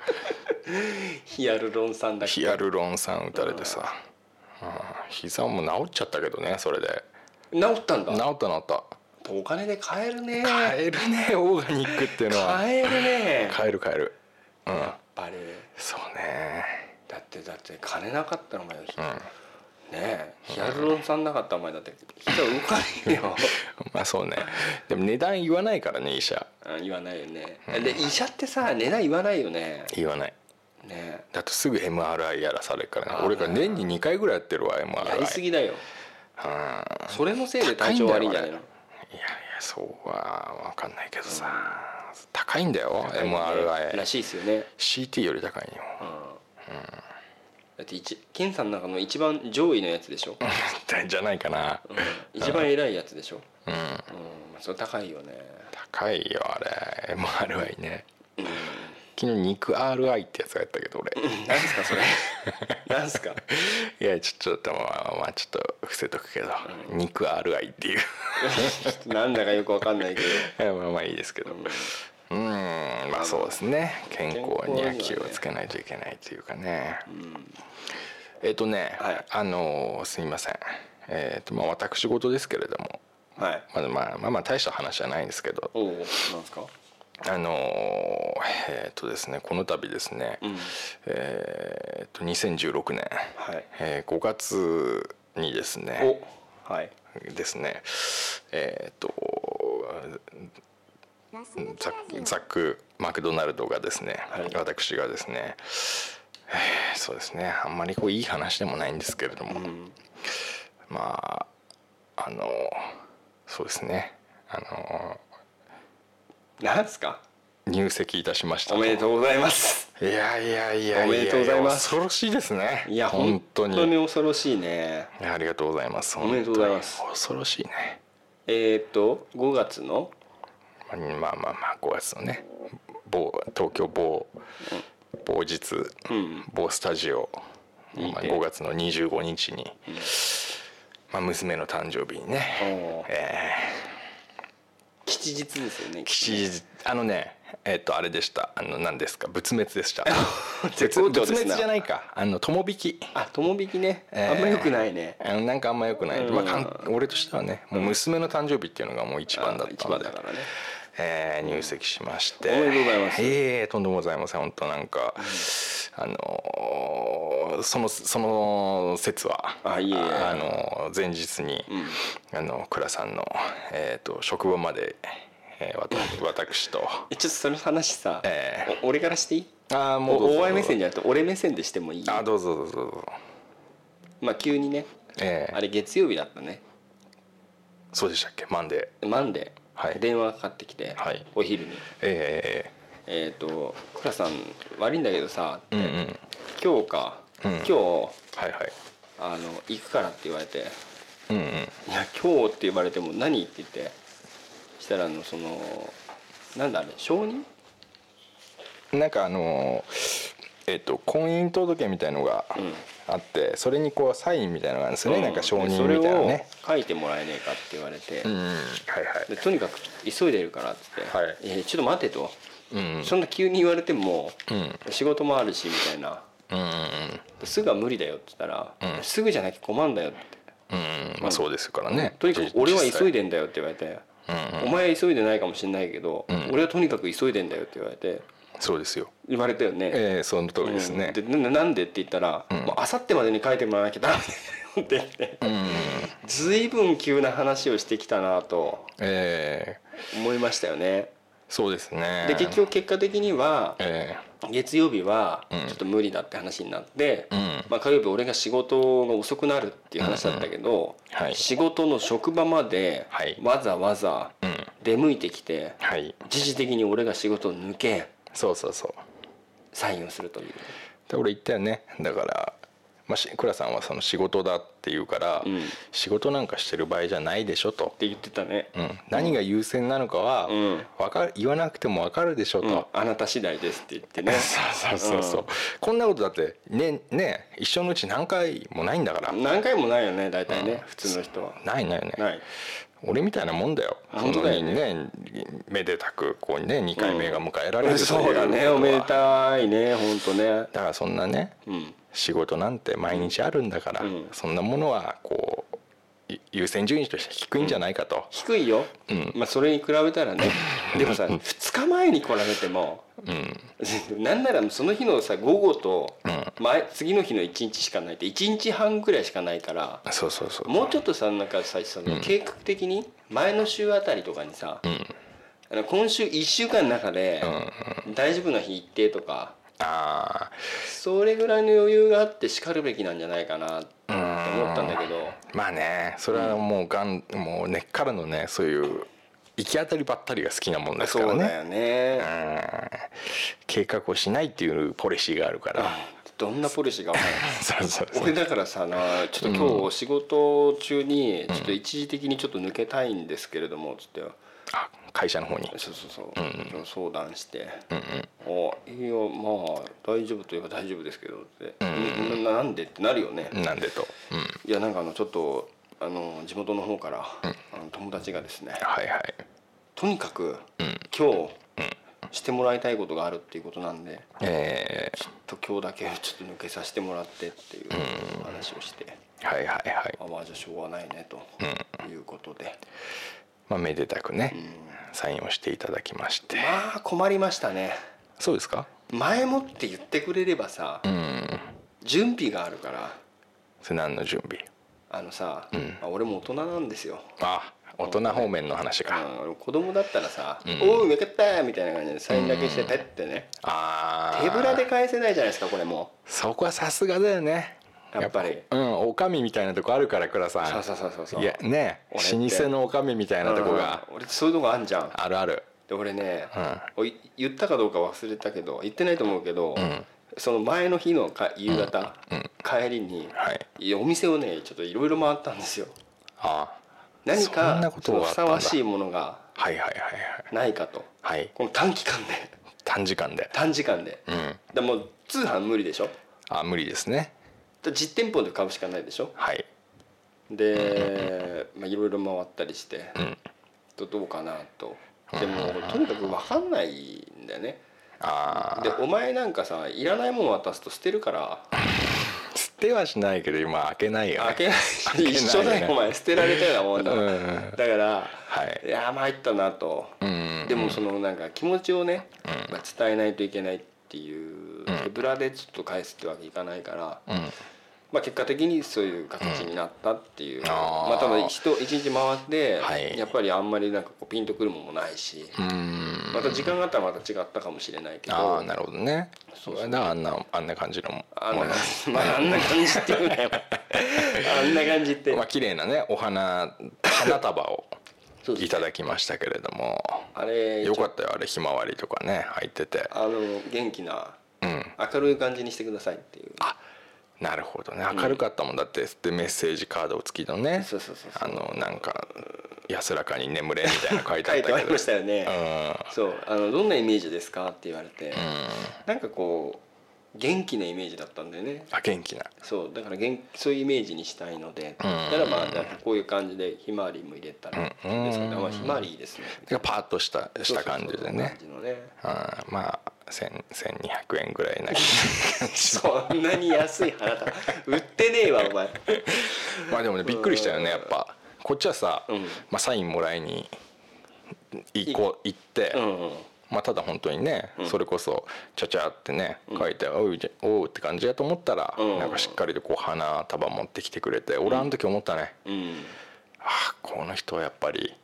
ヒアルロン酸だっけ？ヒアルロン酸打たれてさ、うん、膝も治っちゃったけどねそれで。治ったんだ？治った治った。お金で買えるね。買えるねオーガニックっていうのは。買えるね。買える買える。うん。やっぱり。そうね。だってだって金なかったらお前、ねうん。えヒアルロン酸なかったらお前だって。膝動かないよ。まあそうね。でも値段言わないからね医者。うん言わないよね、で医者ってさ値段言わないよね。言わないね。だってすぐ MRI やらされるからね。俺が年に2回ぐらいやってるわ MRI やりすぎだよ。うん。それのせいで体調悪いんじゃないの？いやいやそうは分かんないけどさ。高いんだよら MRI しいですよね。CT より高いよ。だって一健さんの中の一番上位のやつでしょ、じゃないかな。うん。一番偉いやつでしょ、うん。うん、それ高いよね。高いよあれ。MRI ね昨日肉 RI ってやつがやったけど俺。何すかそれ？何すか？いやちょっとまあまあちょっと伏せとくけど、肉 RI っていう。なんだかよくわかんないけど。まあまあいいですけど。うん。まあそうですね。健康には気をつけないといけないというかね。えっ、とね、はい。あのすみません。えっ、とまあ私事ですけれども。はい。まあまあまあまあ大した話じゃないんですけど。おおなんすか？あのえっ、とですねこの度ですね、ん。えっ、と2016年、はい。えー5月にですね。おはい。ですね。えっ、とザッザック・マクドナルドがですね、はい。私がですね、えーそうですねあんまりこういい話でもないんですけれども、まああのそうですね。あのなんすか？入籍いたしましたおめでとうございます。いやいやいやおめでとうございます。恐ろしいですね。いや本本当当にに恐ろしいね。ありがとうございます。おめでとうございます。恐ろしいね。えー、っと5月の？まあまあまあまあ5月のね。某東京某某日、ん。某スタジオ、まあ、いいね。5月の25日に、まあ、娘の誕生日にね、おー。え吉日ですよねー、吉あのねえっ、とあれでした。あの何ですか？仏滅でした。絶好調ですね仏滅じゃないか。あの友引き。あ友引きね、えー。あんまよくないね。あのなんかあんまよくない、うん。まあ俺としてはねもう娘の誕生日っていうのがもう一番だったので。番だからねえー入籍しまして。おめでとうございます。ええとんでもございません本当なんか、あのーそのその説はあいえいえ。あのー前日に、あの倉さんの、えー、と職場まで、えーわた 私と。えちょっとその話さ、えお俺からしていい？ああもうお大前目線じゃなくて俺目線でしてもいい？あーどうぞどうぞどうぞ。まあ急にねええ。あれ月曜日だったね。そうでしたっけ？マンデーマンデー、はい。電話がかかってきて、はい。お昼に。ええっ、と「倉さん悪いんだけどさ」って、えうんうん。今日か、うん。今日はいはい。あの行くから」って言われてうんうん「いや今日」って言われても「何?」って言ってしたらあのそのなんだあれ承認なんかあのえっ、と婚姻届みたいのがあって、それにこうサインみたいなのがあるんですよね、なんか承認みたいなね。書いてもらえねえかって言われて、うん。うんはいはい。でとにかく急いでるからっつって「はい。えーちょっと待て」と、うん。そんな急に言われても、うん。仕事もあるしみたいな。うんうんすぐは無理だよって言ったら、うん。すぐじゃなきゃ困るんだよって、うん。うんまあそうですからね。とにかく俺は急いででんだよって言われて、うんうん。お前は急いでないかもしれないけど、ん。俺はとにかく急いでんだよって言われてそうですよ。言われたよね、ええその通りですね。うん。でななんでって言ったら、もうあさってまでに書いてもらわなきゃダメって言って、うん。随分急な話をしてきたなとええ。思いましたよね。そうですね。で結局結果的にはえ月曜日はうん。ちょっと無理だって話になって、うん。まあ、火曜日俺が仕事が遅くなるっていう話だったけど、はい。仕事の職場まではい。わざわざ出向いてきてはい。一時的に俺が仕事を抜けそうそうそう。サインをするという。で俺言ったよね。だから、まあ、し倉さんはその仕事だって言うから、うん仕事なんかしてる場合じゃないでしょと、って言ってたね、うん、何が優先なのかは、うん。わかる言わなくても分かるでしょと、うん。あなた次第ですって言ってね。そうそうそうそう、こんなことだってねね一生のうち何回もないんだから、何回もないよね大体ね、普通の人は。ないないないない俺みたいなもんだよ。本当だよね。めでたくこうね2回目が迎えられるうそうだねおめでたいね本当ね。だからそんなね、うん。仕事なんて毎日あるんだから、うん。そんなものはこうい優先順位として低いんじゃないかと、低いよ、うん。まあそれに比べたらね。でもさ2日前に来られてもうん。なんならその日のさ午後とうん。前次の日の1日しかないって1日半ぐらいしかないからそうそうそうもうちょっとさなんかさその計画的に前の週あたりとかにさ、うん。あの今週1週間の中で大丈夫な日一定とかあそれぐらいの余裕があってしかるべきなんじゃないかなって思ったんだけど。ーまあねそれはもうがんもう根っからのねそういう行き当たりばったりが好きなもんですからね。そうだよね。うん。計画をしないっていうポリシーがあるから、どんなポリシーが 俺だからさなちょっと今日仕事中にちょっと一時的にちょっと抜けたいんですけれどもつってあ会社の方に。そうそうそう、相談して「あいやまあ大丈夫といえば大丈夫ですけど」って「ななんで?」ってなるよね、なんでと、うん、いやなんかあのちょっとあの地元の方から、あの友達がですねはいはい。とにかく、今日、してもらいたいことがあるっていうことなんでえちょっと今日だけちょっと抜けさせてもらってっていう話をして、ー、はいはいはい。あまあじゃあしょうがないねということで、まあめでたくね、サインをしていただきまして。まあ困りましたね。そうですか？前もって言ってくれればさ、うん。準備があるから。それ何の準備？あのさ、まあ俺も大人なんですよ、あ大人方面の話か、うん、子供だったらさ「おう分かった!」みたいな感じでサインだけしてペッてね、ああ手ぶらで返せないじゃないですかこれもそこはさすがだよねやっぱり。うんおかみみたいなとこあるから倉さん。そうそうそうそうそう。いやね老舗のおかみみたいなとこが。うん俺そういうとこあんじゃん。あるある。で俺ね、おい言ったかどうか忘れたけど言ってないと思うけど、その前の日のか夕方、帰りに、はい。お店をねちょっといろいろ回ったんですよ。ああ。ったんだ。ふさわしいものがはいはいはいはい。ないかと。はい。この短期間で。短時間で。短時間で、うん。でもう通販無理でしょ？あ無理ですね。だ実店舗で買うしかないでしょ？はい。でまあいろいろ回ったりして、とどうかなと。でもとにかく分かんないんだよね。あでお前なんかさいらないもの渡すと捨てるから。あ 捨てはしないけど今開けないよね。開けない開けない一緒だよお前。捨てられたようなもんだ、うん。だから、はい。いや参ったなと、うんでもそのなんか気持ちをね、まあ、伝えないといけないっていう手ぶらでちょっと返すってわけいかないから、うんまあ、結果的にそういう形になったっていう、あー。まあ、ただ人一日回って、はい。やっぱりあんまりなんかこうピンとくるものもないし、うん。また時間があったらまた違ったかもしれないけどああなるほどね。そうそあんなあんな感じのあんなものまああんな感じっていうなよ あんな感じって、まあ綺麗なねお花花束を いただきましたけれども。あれよかったよあれひまわりとかね入ってて。あの元気なうん。明るい感じにしてくださいっていうなるほどね。明るかったもんだって。でメッセージカード付きのねそうそうそうあのなんか安らかに眠れみたいなの書いてあ書いてありったけどましたよね、うん。そう。あのどんなイメージですかって言われて、なんかこう元気なイメージだったんだよね。あ元気な。そう。だから元そういうイメージにしたいので、だからまあこういう感じでひまわりも入れたら。ですかね、まあ、ひまわりいいですね。パーッとしたした感じでね。そうそうそう。感じのね。うん。まあ1000 1200円ぐらいな そんなに安い花束売ってねえわお前。まあでもねびっくりしたよねやっぱ。こっちはさ、うん。まあ、サインもらいに行こう行って、うんうん。まあ、ただ本当にね、それこそちゃちゃってね書いて「おうおう」って感じだと思ったら、うん。なんかしっかりとこう花束持ってきてくれて、俺あの時思ったね、うんああこの人はやっぱり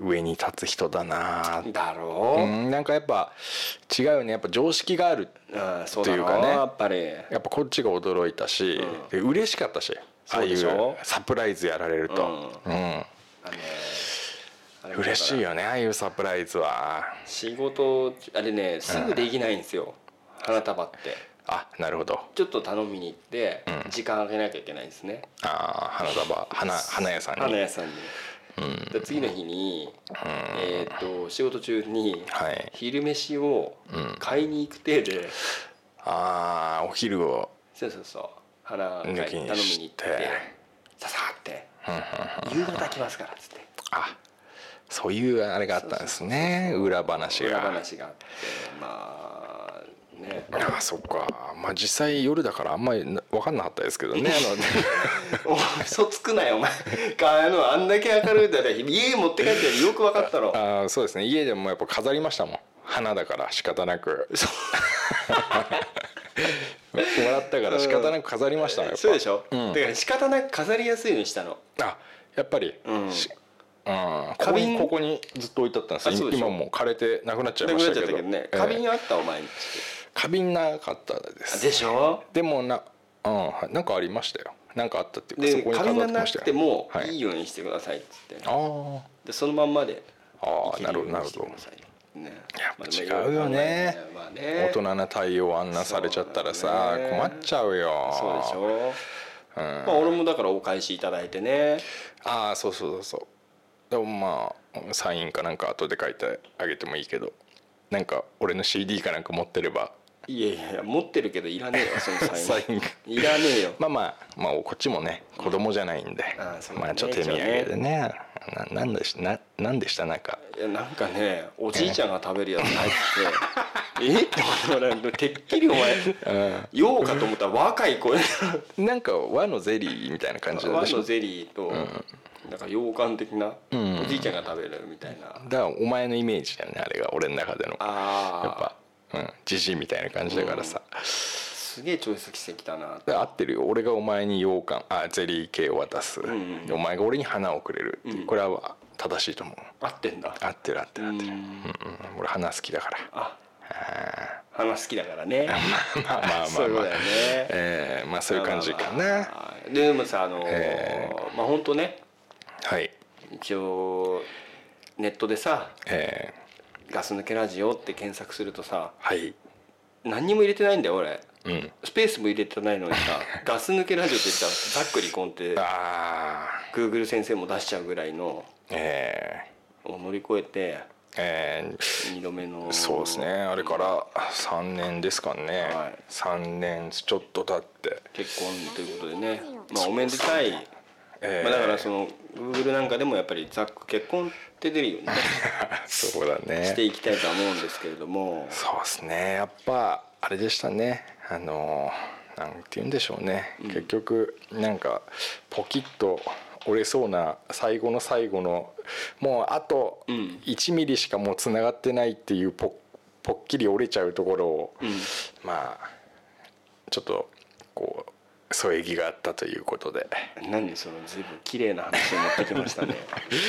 上に立つ人だな。ーだろう、うんなんかやっぱ違うよね。やっぱ常識があるああそうだろっていうかね。やっぱり。やっぱこっちが驚いたし、で嬉しかったしああいうサプライズやられると、うん。うん。嬉しいよねああいうサプライズは。仕事あれねすぐできないんですよ、花束ってあなるほど。ちょっと頼みに行って、時間あげなきゃいけないんですね。ああ花束花花屋さんに。花屋さんに、で次の日に、えー、と仕事中にはい。昼飯を買いに行く程で、ああお昼を。そうそうそう。花買い抜きに頼みに行っしててささって夕方来ますからっつって。あそういうあれがあったんですね。裏話裏が話があってまあね。ああそっか。まあ実際夜だからあんまりな分かんなかったですけどね 嘘つくなよお前。あのあんだけ明るいんだら家持って帰ってよく分かったろ。あーそうですね。家でもやっぱ飾りましたもん。花だから仕方なく。もら ったから仕方なく飾りましたもんやっぱ。そうでしょ、うん。だから仕方なく飾りやすいのにしたの。あやっぱり、うん。しうん、こ花瓶こにここにずっと置いてあったんです今もう枯れてなくなっちゃいましたけど。ったけどね。ええ。花瓶あったお前。に花瓶なかったです。でしょ？でもなうんなんかありましたよ。なんかあったっていうかそでこに花瓶がな飾ってましたよ。くてもはい。いいようにしてくださいっつって、あでそのまんまでああなるほどなるほど。ね。やっぱ違うよね。まあね。大人な対応あんなされちゃったらさ、ね。困っちゃうよ。そうでしょ？うん、まあ俺もだからお返しいただいてね。ああそうそうそうそう。でもまあサインかなんか後で書いてあげてもいいけどなんか俺の CD かなんか持ってればいやいやいや持ってるけどいらねえわその サインいらねえよ。まあまあまあこっちもね子供じゃないんで、あそうだね。まあちょっと手土産でね。ななんでしななんでした？なんか。いやなんかねおじいちゃんが食べるやつ入っててえ って思って俺てっきりお前ようかと思ったら若い子 なんか和のゼリーみたいな感じで和のゼリーと、なんか羊羹的な、ん。おじいちゃんが食べるみたいな。だからお前のイメージだよねあれが俺の中での。やっあぱ。うんじじいみたいな感じだからさ、あすげえチョイスしてきたなで合ってるよ。俺がお前に羊羹あゼリー系を渡す、んでお前が俺に花をくれるっていう、これは正しいと思う。合ってんだ。合ってる合ってる合ってる、ううんんうん、俺花好きだから。あ。花好きだからね。まあまあまあまあそういうことだよね。えーまあそういう感じかな。でもさあのーえまあ本当ね。はい。一応ネットでさえ「ガス抜けラジオ」って検索するとさー、はい。何にも入れてないんだよ俺。うん。スペースも入れてないのにさ「ガス抜けラジオ」って言ったらざっくりコンってああ Google 先生も出しちゃうぐらいのえを乗り越えてー、えー。2度目のそうですね。あれから3年ですかね、はい。3年ちょっと経って、結婚ということでね。まあおめでたい、えーまあ、だからその Google なんかでもやっぱりざっく結婚って出るよね そうだね。していきたいとは思うんですけれども。そうですね。やっぱあれでしたね。あのなんて言うんでしょうね、結局なんかポキッと折れそうな最後の最後のもうあとうん。1ミリしかもうつながってないっていうポポッキリ折れちゃうところを、うん。まあちょっと添え木があったということで。何その随分綺麗な話を持ってきましたね。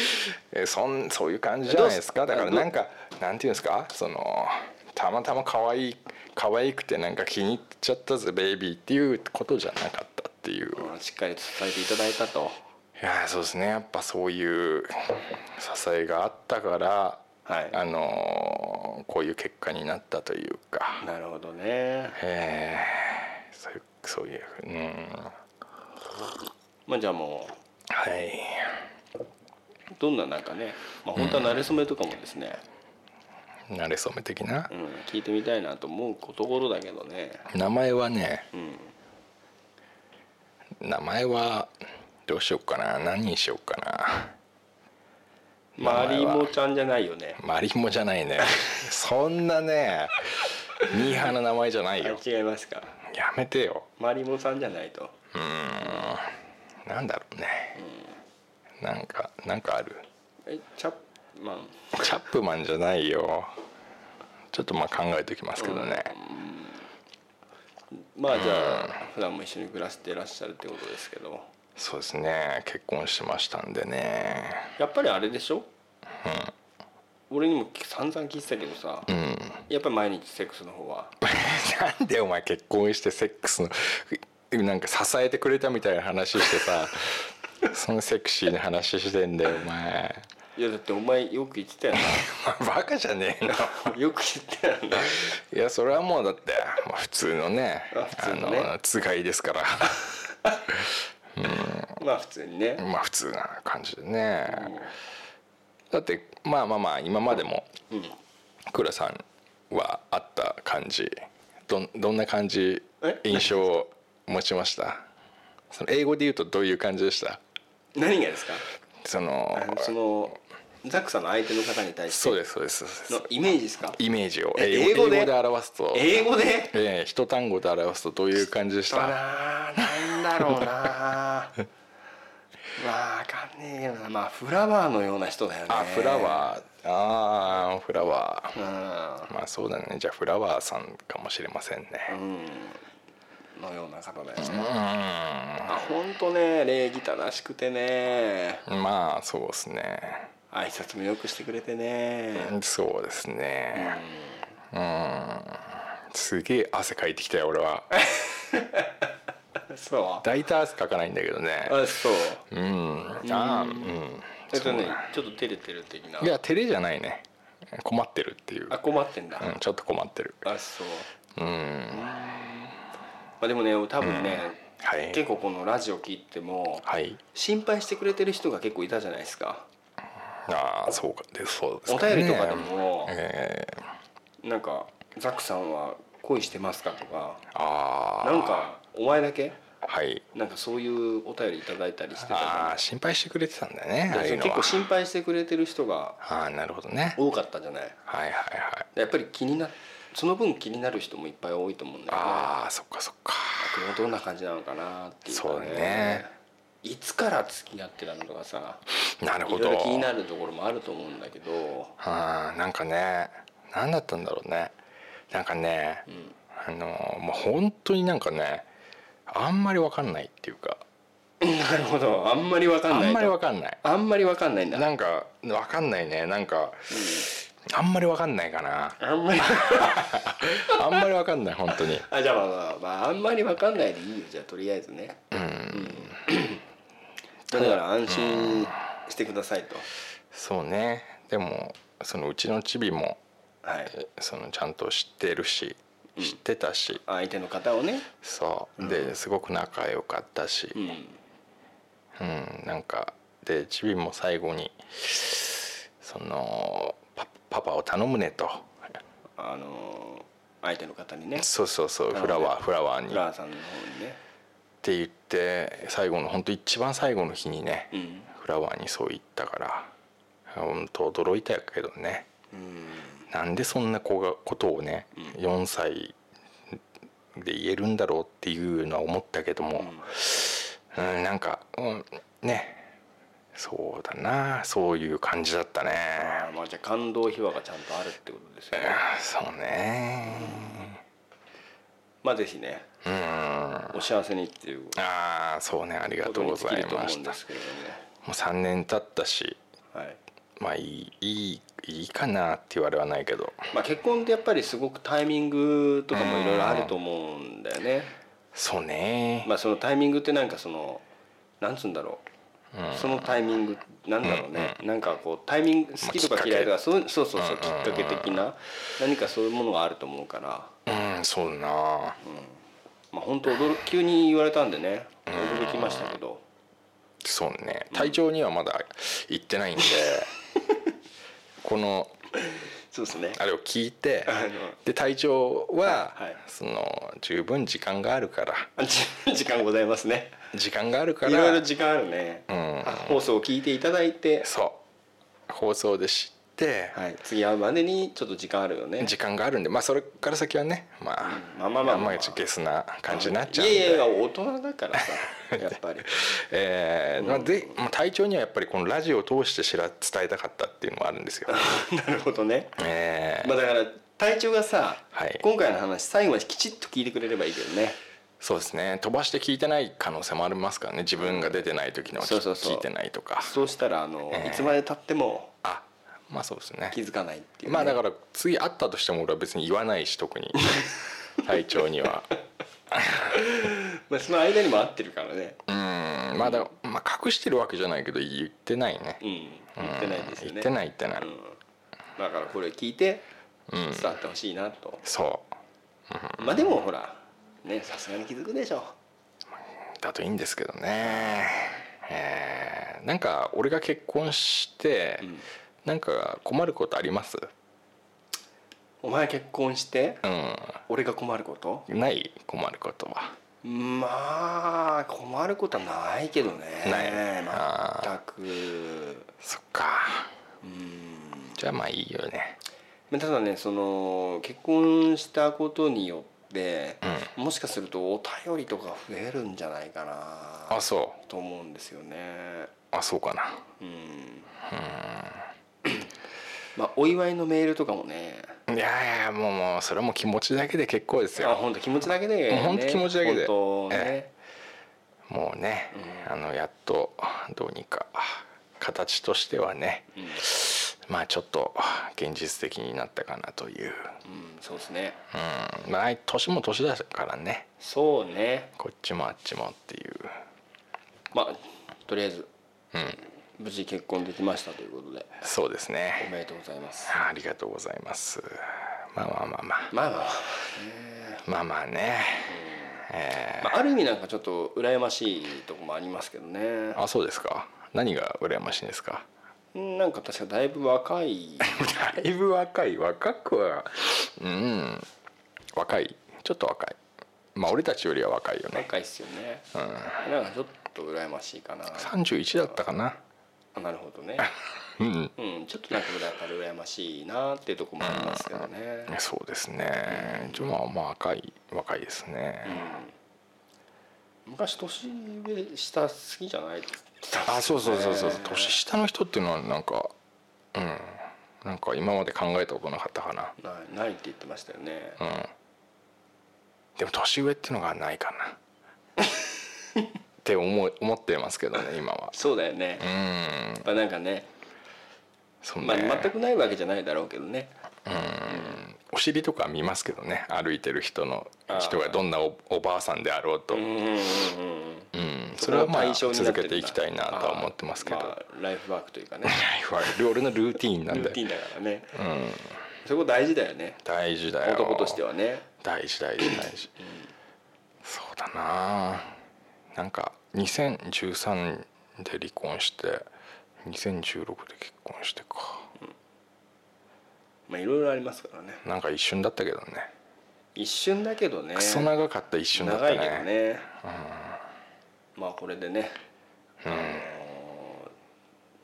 えそんそういう感じじゃないですか。だからなんかなんていうんですか？そのたまたま可愛い可愛くてなんか気に入っちゃったぜベイビーっていうことじゃなかったっていう。うんしっかりと伝えていただいたと。いやーそうですね。やっぱそういう支えがあったから、はい。あのーこういう結果になったというか。なるほどね。え。ーそういうそういううん。まあじゃあもはい。うどんななんかね、まあ、本当は馴れ初めとかもですね、慣れ初め的な？うん。聞いてみたいなと思うところだけどね。名前はねうん。名前はどうしようかな。何にしようかな。マリモちゃんじゃないよね。マリモじゃないね。そんなねミーハーな名前じゃないよ。あ違いますか。やめてよ。マリモさんじゃないと。なんだろうね。なんかなんかある。えチャップマン。チャップマンじゃないよ。ちょっとまあ考えておきますけどね、まあじゃあ普段も一緒に暮らしていらっしゃるってことですけど。そうですね。結婚してましたんでね。やっぱりあれでしょ、俺にも散々聞いてたけどさ、やっぱり毎日セックスの方は？なんでお前結婚してセックスのなんか支えてくれたみたいな話してさ そのセクシーな話してんだよお前。いやだってお前よく言ってたよ バカじゃねえの。なよく言ってたよな。いやそれはもうだって、まあ、普通のねあ普通のつがいですから。まあ普通にね。まあ普通な感じでね、だってまあまあまあ今までもうん。倉さんはあった感じ。どんどんな感じえ？印象を持ちました？その英語で言うとどういう感じでした？何がですか？そのそのザックさんの相手の方に対してそうですそうですのイメージですか？イメージを。え英語で？英語で表すと。英語で？ええ一単語で表すとどういう感じでした？あらなんだろうな。ま あわかんねえけどな。まあフラワーのような人だよね。あフラワーああフラワー。ーまあそうだね。じゃあフラワーさんかもしれませんね。うん。のような方だよね。うあ本当ね。礼儀正しくてね。んまあそうですね。挨拶もよくしてくれてね。そうですね。うん。すげえ汗かいてきたよ俺は。そう。大体汗かかないんだけどね。あそう。うん。ああうんえっとねちょっと照れてる的ないや照れじゃないね。困ってるっていう。あ困ってんだ、うんちょっと困ってる。あそう。うん。まあでもね多分ね、はい。結構このラジオ聞いてもはい。心配してくれてる人が結構いたじゃないですか。ああそうか。でそうですね。便りとかでもえー。なんか「ザックさんは恋してますか?」とか。ああなんかお前だけはい。なんかそういうお便りいただいたりしてたああ心配してくれてたんだね結構心配してくれてる人がああなるほどね。多かったじゃない？はいはいはい。でやっぱり気になその分気になる人もいっぱい多いと思うんだよね。ああそっかそっか。これはどんな感じなのかなっていうかそうだね。いつから付き合ってたのとかさなるほど。いろいろ気になるところもあると思うんだけど。あーなんかね何だったんだろうね。なんかね、あのもう本当になんかねあんまり分かんないっていうか。なるほど。あんまりわかんないとあんまり分かんない。あんまりわかんないんだ。なんか分かんないね。なんか、あんまり分かんないかな。あんまり。あんまり分かんない本当に。あじゃあまあまあ、まあ、あんまりわかんないでいいよじゃあとりあえずね。うん、だから安心してくださいと。そうね。でもそのうちのチビもはい。えそのちゃんと知ってるし知ってたし、相手の方をね。そう。ですごく仲良かったし、うん。うん、なんかでチビも最後にそのパパパを頼むねと。あの相手の方にね。そうそうそうフラワーフラワーに。っフラーさんの方にね。て言って最後の本当一番最後の日にね、うん。フラワーにそう言ったから。本当驚いたけどね。うんなんでそんな子がことをね、4歳で言えるんだろうっていうのは思ったけども、うん、なんか、うん、ねそうだなそういう感じだったね。まあじゃあ感動秘話がちゃんとあるってことですよね。そうね。まあぜひねうん。お幸せにっていうああそうねありがことうございました。もうんですけれどう3年経ったしもはい。まあいいいいいいかなって言われはないけど。まあ結婚ってやっぱりすごくタイミングとかもいろいろあると思うんだよね。そうね、まあそのタイミングってなんかそのなんつうんだろう。そのタイミングなんだろうね。なんかこうタイミング好きとか嫌いとかそうそうそうそうきっかけ。的な何かそういうものがあると思うから。うんそうだなまあ本当驚急に言われたんでね。驚きましたけど。そうね。体調にはまだ行ってないんで このそうですね。あれを聞いてで体調は、はいその十分時間があるから。時間ございますね。時間があるからいろいろ時間あるね、ん。あ放送を聞いていただいて、そう。放送で知って、はい、次会うまでにちょっと時間あるよね。時間があるんでまあそれから先はねまあ、まあまあまあまあ。ゲスな感じになっちゃうんで。いやいや大人だからさ やっぱり。えーまあでまあ体調にはやっぱりこのラジオを通して知ら伝えたかったっていうのもあるんですよ。なるほどね。えー。まあだから隊長がさ、はい。今回の話最後まできちっと聞いてくれればいいけどね。そうですね。飛ばして聞いてない可能性もありますからね。自分が出てない時の聞いてないとか。そうしたらあの、ええいつまでたってもあまあそうですね。気づかないっていう、ね、まあだから次会ったとしても俺は別に言わないし特に。体調には。まあその間にも合ってるからね。うん。まあだ、まあ、隠してるわけじゃないけど言ってないね。うん。言ってないですよね。言ってない言ってない、うん。だからこれ聞いて伝わってほしいなと、そう。まあでもほらねさすがに気づくでしょ。だといいんですけどね、えー。なんか俺が結婚して、なんか困ることあります？お前結婚してう俺が困ること？んない困ることは。まあ困ることはないけどね。ないあ全く。そっか。じゃあまあいいよね。まあただねその結婚したことによって、もしかするとお便りとか増えるんじゃないかな。あそと思うんですよね。うあそうかなまあお祝いのメールとかもね。いやいやもうもうそれはもう気持ちだけで結構ですよ。あ本当気持ちだけで、ね、もうほんと気持ちだけで。本当ね、えもうね、あのやっとどうにか形としてはね、まあちょっと現実的になったかなという、うん、そうですね。うん、まあ年も年だからね。そうね。こっちもあっちもっていう。まあとりあえず、無事結婚できましたということで。そうですおねめでとうございます。ありがとうございます。まあまあまあまあ。まあまあ、まあ。まあね、えまあ、ある意味なんかちょっと羨ましいとこもありますけどね。ーあそうですか。何が羨ましいんですか？なんか確かだいぶ若い。だいぶ若い。若くはうん。若い。ちょっと若い。まあ俺たちよりは若いよね。若いっすよね、なんかちょっと羨ましいかな。31だったかなあなるほどね。うん。うんちょっとなんかやっぱり羨ましいなっていうところもありますけどね。そうですね。ちょまあまあ若い若いですね、昔年上下好きじゃないあそうそうそうそう。ね年下の人っていうのはなんかうん。なんか今まで考えたことなかったかな。ないないって言ってましたよね、うん。でも年上っていうのがないかな って思い思ってますけどね 今は。そうだよね、うん。やっぱなんかねまあ、そうね、全くないわけじゃないだろうけどね。お尻とか見ますけどね歩いてる人のあー。人がどんなおおばあさんであろうと、うんうんうんうん。うん。それはまあ続けていきたいなとは思ってますけど、あー。まあライフワークというかね。俺のルーティーンなんで。ルーティンだからね、そこ大事だよね。大事だよ。男としてはね。大事大事大事、そうだななんか2013で離婚して2016で結婚してか。まあいろいろありますからね。なんか一瞬だったけどね。一瞬だけどね。クソ長かった一瞬だったね。長いけどね、まあこれでね、あのー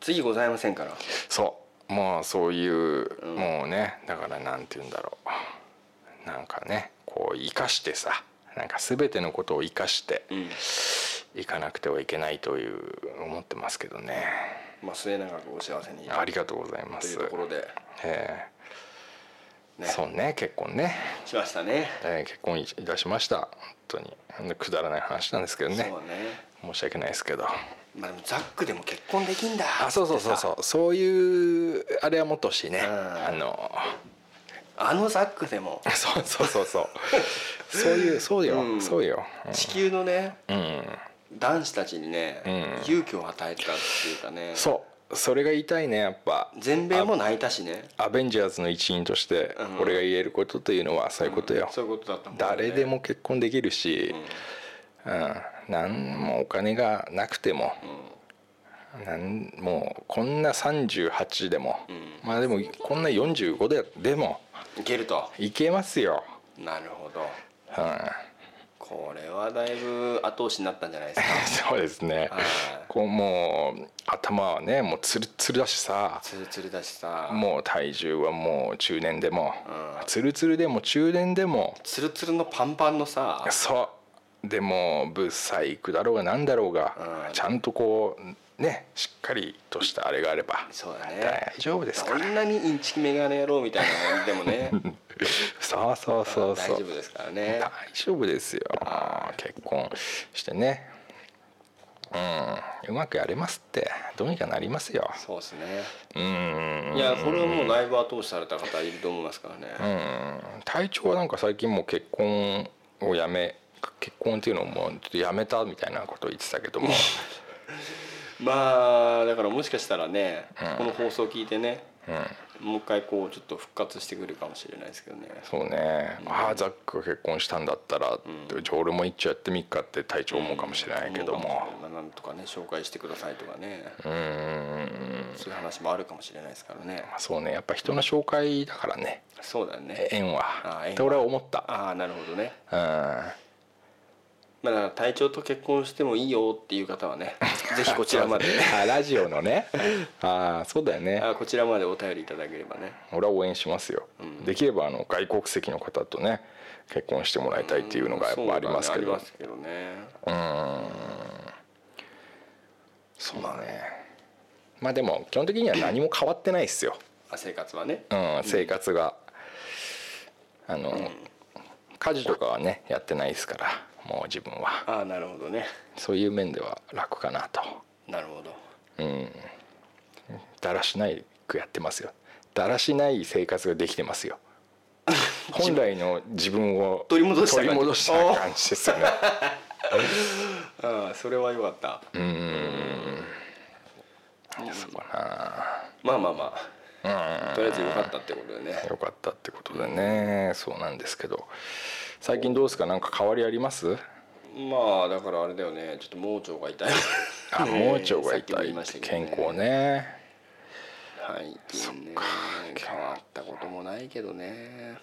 次ございませんから。そう。もうそういう、もうねだからなんて言うんだろう。なんかねこう生かしてさなんか全てのことを生かしてうん。いかなくてはいけないという思ってますけどね。まあ末永くお幸せにありがとうございまといすうところで。ええ。ね。そうね結婚ね、しましたね。ええ結婚いたしました。本当に。くだらない話なんですけどね。そうね。申し訳ないですけど。まあでもザックでも結婚できんだあそうそうそうそう。そういうあれはもっとほしいね。ん。あのあのザックでも。そうそうそうそう。そういうそうよ、うん。そうよ。地球のねうん、男子たちにね、うん。勇気を与えたっていうかね。そう。それが言いたいねやっぱ。全米も泣いたしね。アベンジャーズの一員としてうん。俺が言えることというのはそういうことよ、そういうことだったもんね。誰でも結婚できるし、うん。何もお金がなくても、なんもうこんな38でも、まあでもこんな45ででも。いけると。いけますよ、なるほど。うん、これはだいぶ後押しになったんじゃないですか。そうですね。はい。こうもう頭はねもうツルッツルだしさ。ツルツルだしさ。もう体重はもう中年でも、うん。ツルツルでも中年でも。ツルツルのパンパンのさ。そう。でもブサイクだろうが何だろうが、うん。ちゃんとこうねしっかりとしたあれがあればそうだね。大丈夫ですから。こんなにインチキメガネ野郎みたいなのでもね。そうそうそうそう。大丈夫ですからね。大丈夫ですよ。結婚してね。うん。うまくやれますってどうにかなりますよ。そうですね。うん。いやこれはもうだいぶ後押しされた方いると思いますからね。うん。体調はなんか最近もう結婚をやめ結婚っていうのをもうやめたみたいなことを言ってたけども まあだからもしかしたらねこの放送を聞いてねうん。もう一回こうちょっと復活してくるかもしれないですけどね。そうね、ああザックが結婚したんだったら、じゃあ俺も一応やってみっかって体調思うかもしれないけども。まあなんとかね紹介してくださいとかね。うん。そういう話もあるかもしれないですからね。そうねやっぱ人の紹介だからね。そうだよね。縁は。あ縁は。って俺は思った。ああなるほどね。うんまあだから隊長と結婚してもいいよっていう方はね ぜひこちらまで。あラジオのね。ああそうだよね。あこちらまでお便りいただければね。俺は応援しますよ、できればあの外国籍の方とね結婚してもらいたいっていうのがやっぱありますけど。そうだねありますけどね。そうだね。まあでも基本的には何も変わってないですよ、あ生活はね。うん、生活が、あの、家事とかはねやってないですからもう自分は。ああなるほどね。そういう面では楽かなと。なるほど。だらしないくやってますよ。だらしない生活ができてますよ。本来の自分を取り戻した感じ。ですよね。ああそれはよかった。そうかまあまあまあ。とりあえずよかったってことでね。なよかったってことでね。そうなんですけど最近どうですか？なんか変わりあります？まあだからあれだよね。ちょっと盲腸が痛い。あ盲腸が痛い。健康ね。最近ね変わったこともないけどね。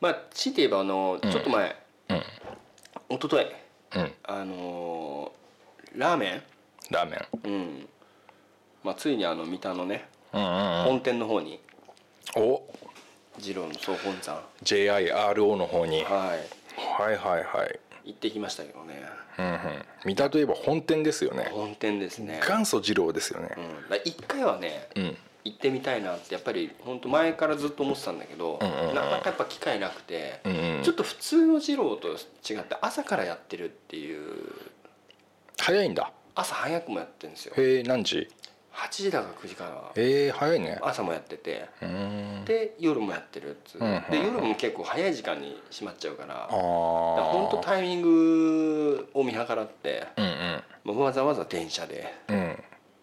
まあ強いて言えばあのちょっと前、うん。一昨日うん。あのーラーメラーメンン。うん。まあついにあの三田のね、うんうんうん。本店の方にお二郎の総本山。JIRO の方に。ははいはいはい。い行ってきましたけどね。うんうん。三田といえば本店ですよね。本店ですね。元祖二郎ですよね。うん、だ一回はね、うん。行ってみたいなってやっぱり本当前からずっと思ってたんだけど、うんうんうん。なかなかやっぱ機会なくて、うんうんちょっと普通の二郎と違って朝からやってるっていう。早いんだ。朝早くもやってるんですよ。へえ何時？8時だか9時から。へえ早いね。朝もやってて。で夜もやってるっつう。うんうん。で夜も結構早い時間に閉まっちゃうから。本当タイミングを見計らって、うんうん。まあわざわざ電車で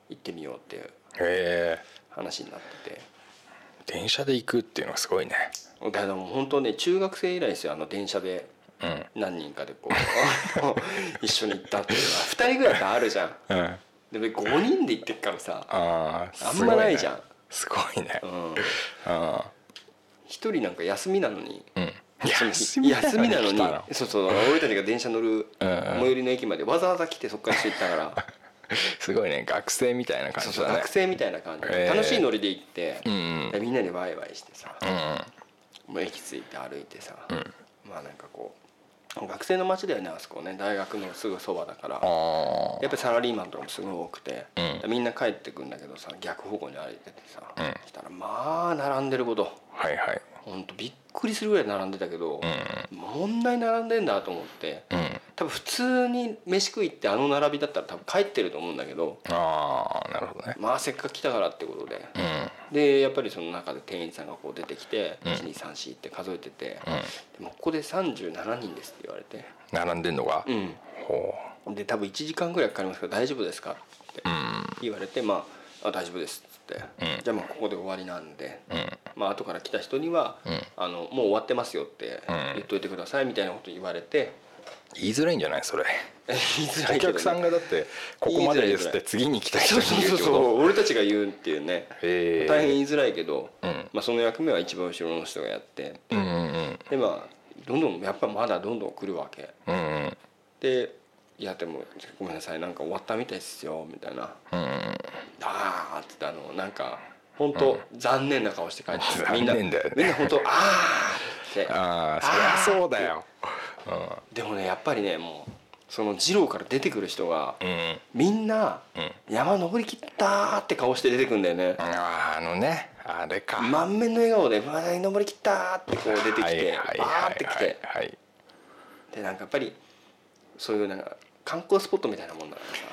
行ってみようっていうえ話になってて。電車で行くっていうのはすごいね。だからもう本当ね中学生以来ですよあの電車で。うん。何人かでこう 一緒に行ったっていうのは。2人ぐらいあるじゃん。うんでも5人で行ってっからさあああんまないじゃん。すごいね。うん。あ一人なんか休みなのにあうん。休み休みなのにそうそう俺たちが電車乗る最寄りの駅までわざわざ来てそこから一緒に行ったから。すごいね。学生みたいな感そうそうじだね学生みたいな感じ。でへー。楽しいノリで行ってうんうん。でみんなでワイワイしてさうんうん。もう駅着いて歩いてさん。まあなんかこう学生の街だよねあそこね。大学のすぐそばだから。やっぱりサラリーマンとかもすごい多くて、うん。みんな帰ってくんだけどさ逆方向に歩いててさ、うん。したらまあ並んでること。はいはいほんとびっくりするぐらい並んでたけど、こん。なに並んでんだと思ってうん。多分普通に飯食いってあの並びだったら多分帰ってると思うんだけどああなるほどね。まあせっかく来たからってことで、うん。でやっぱりその中で店員さんがこう出てきて「うん。1234」って数えてて、うん。でもここで37人ですって言われて。並んでんのが？うん。ほで多分1時間ぐらいかかりますけど大丈夫ですかって言われてまああ大丈夫ですっつって、うん。じゃあまあここで終わりなんで、うん。まあ後から来た人には、うん。あのもう終わってますよって言っといてくださいみたいなこと言われて、言いづらいんじゃないそれ。言いづらいね、お客さんがだってここまでですって次に来た人に言うそうそうそう俺たちが言うっていうね。大変言いづらいけど、うん。まあ、その役目は一番後ろの人がやって。うんうんでまあどんどんやっぱまだどんどん来るわけ。うんうん。で「いやでもごめんなさい。なんか終わったみたいですよ」みたいな。うんうん「ああ」っつってあのなんか本当、残念な顔して帰ってきて みんなねみんな本当ああ」って。ああそりゃそうだよ。でもねやっぱりねもうその二郎から出てくる人がうん。うんみんなうん。山登りきったーって顔して出てくんだよね。あーあのねあれか。満面の笑顔で「わあ登りきった!」ってこう出てきてはいバはいーって来て。はいはい。でなんかやっぱりそういうなんか観光スポットみたいなもんだからさ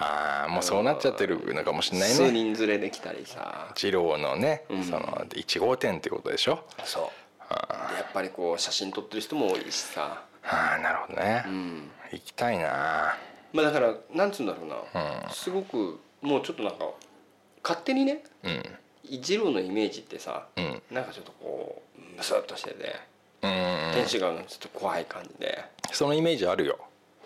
ああもうそうなっちゃってるのかもしれない数ね人連れで来たりさ。二郎のね、うん。その1号店ってことでしょ？そう。でやっぱりこう写真撮ってる人も多いしさ。ああなるほどね、うん。行きたいな。まあだからなんつうんだろうな、うん。すごくもうちょっとなんか勝手にねうん。二郎のイメージってさ、うん。なんかちょっとこうムスッとしててうん天使がちょっと怖い感じで。そのイメージあるよ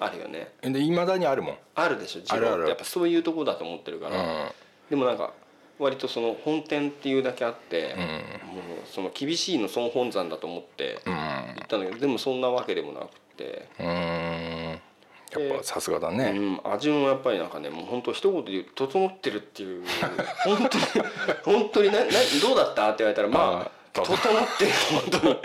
あるよね。でいまだにあるもん。あるでしょ二あるある。郎ってやっぱそういうとこだと思ってるから、うん。でもなんか割とその本店っていうだけあって、うん。もうその厳しいの総本山だと思ってうん。行ったんだけどでもそんなわけでもなくて、うーん。やっぱさすがだうね、ん、味もやっぱりなんかねもう本当一言で言う「整ってる」っていう。本当に本当にななどうだった？って言われたらまああ整ってる本当に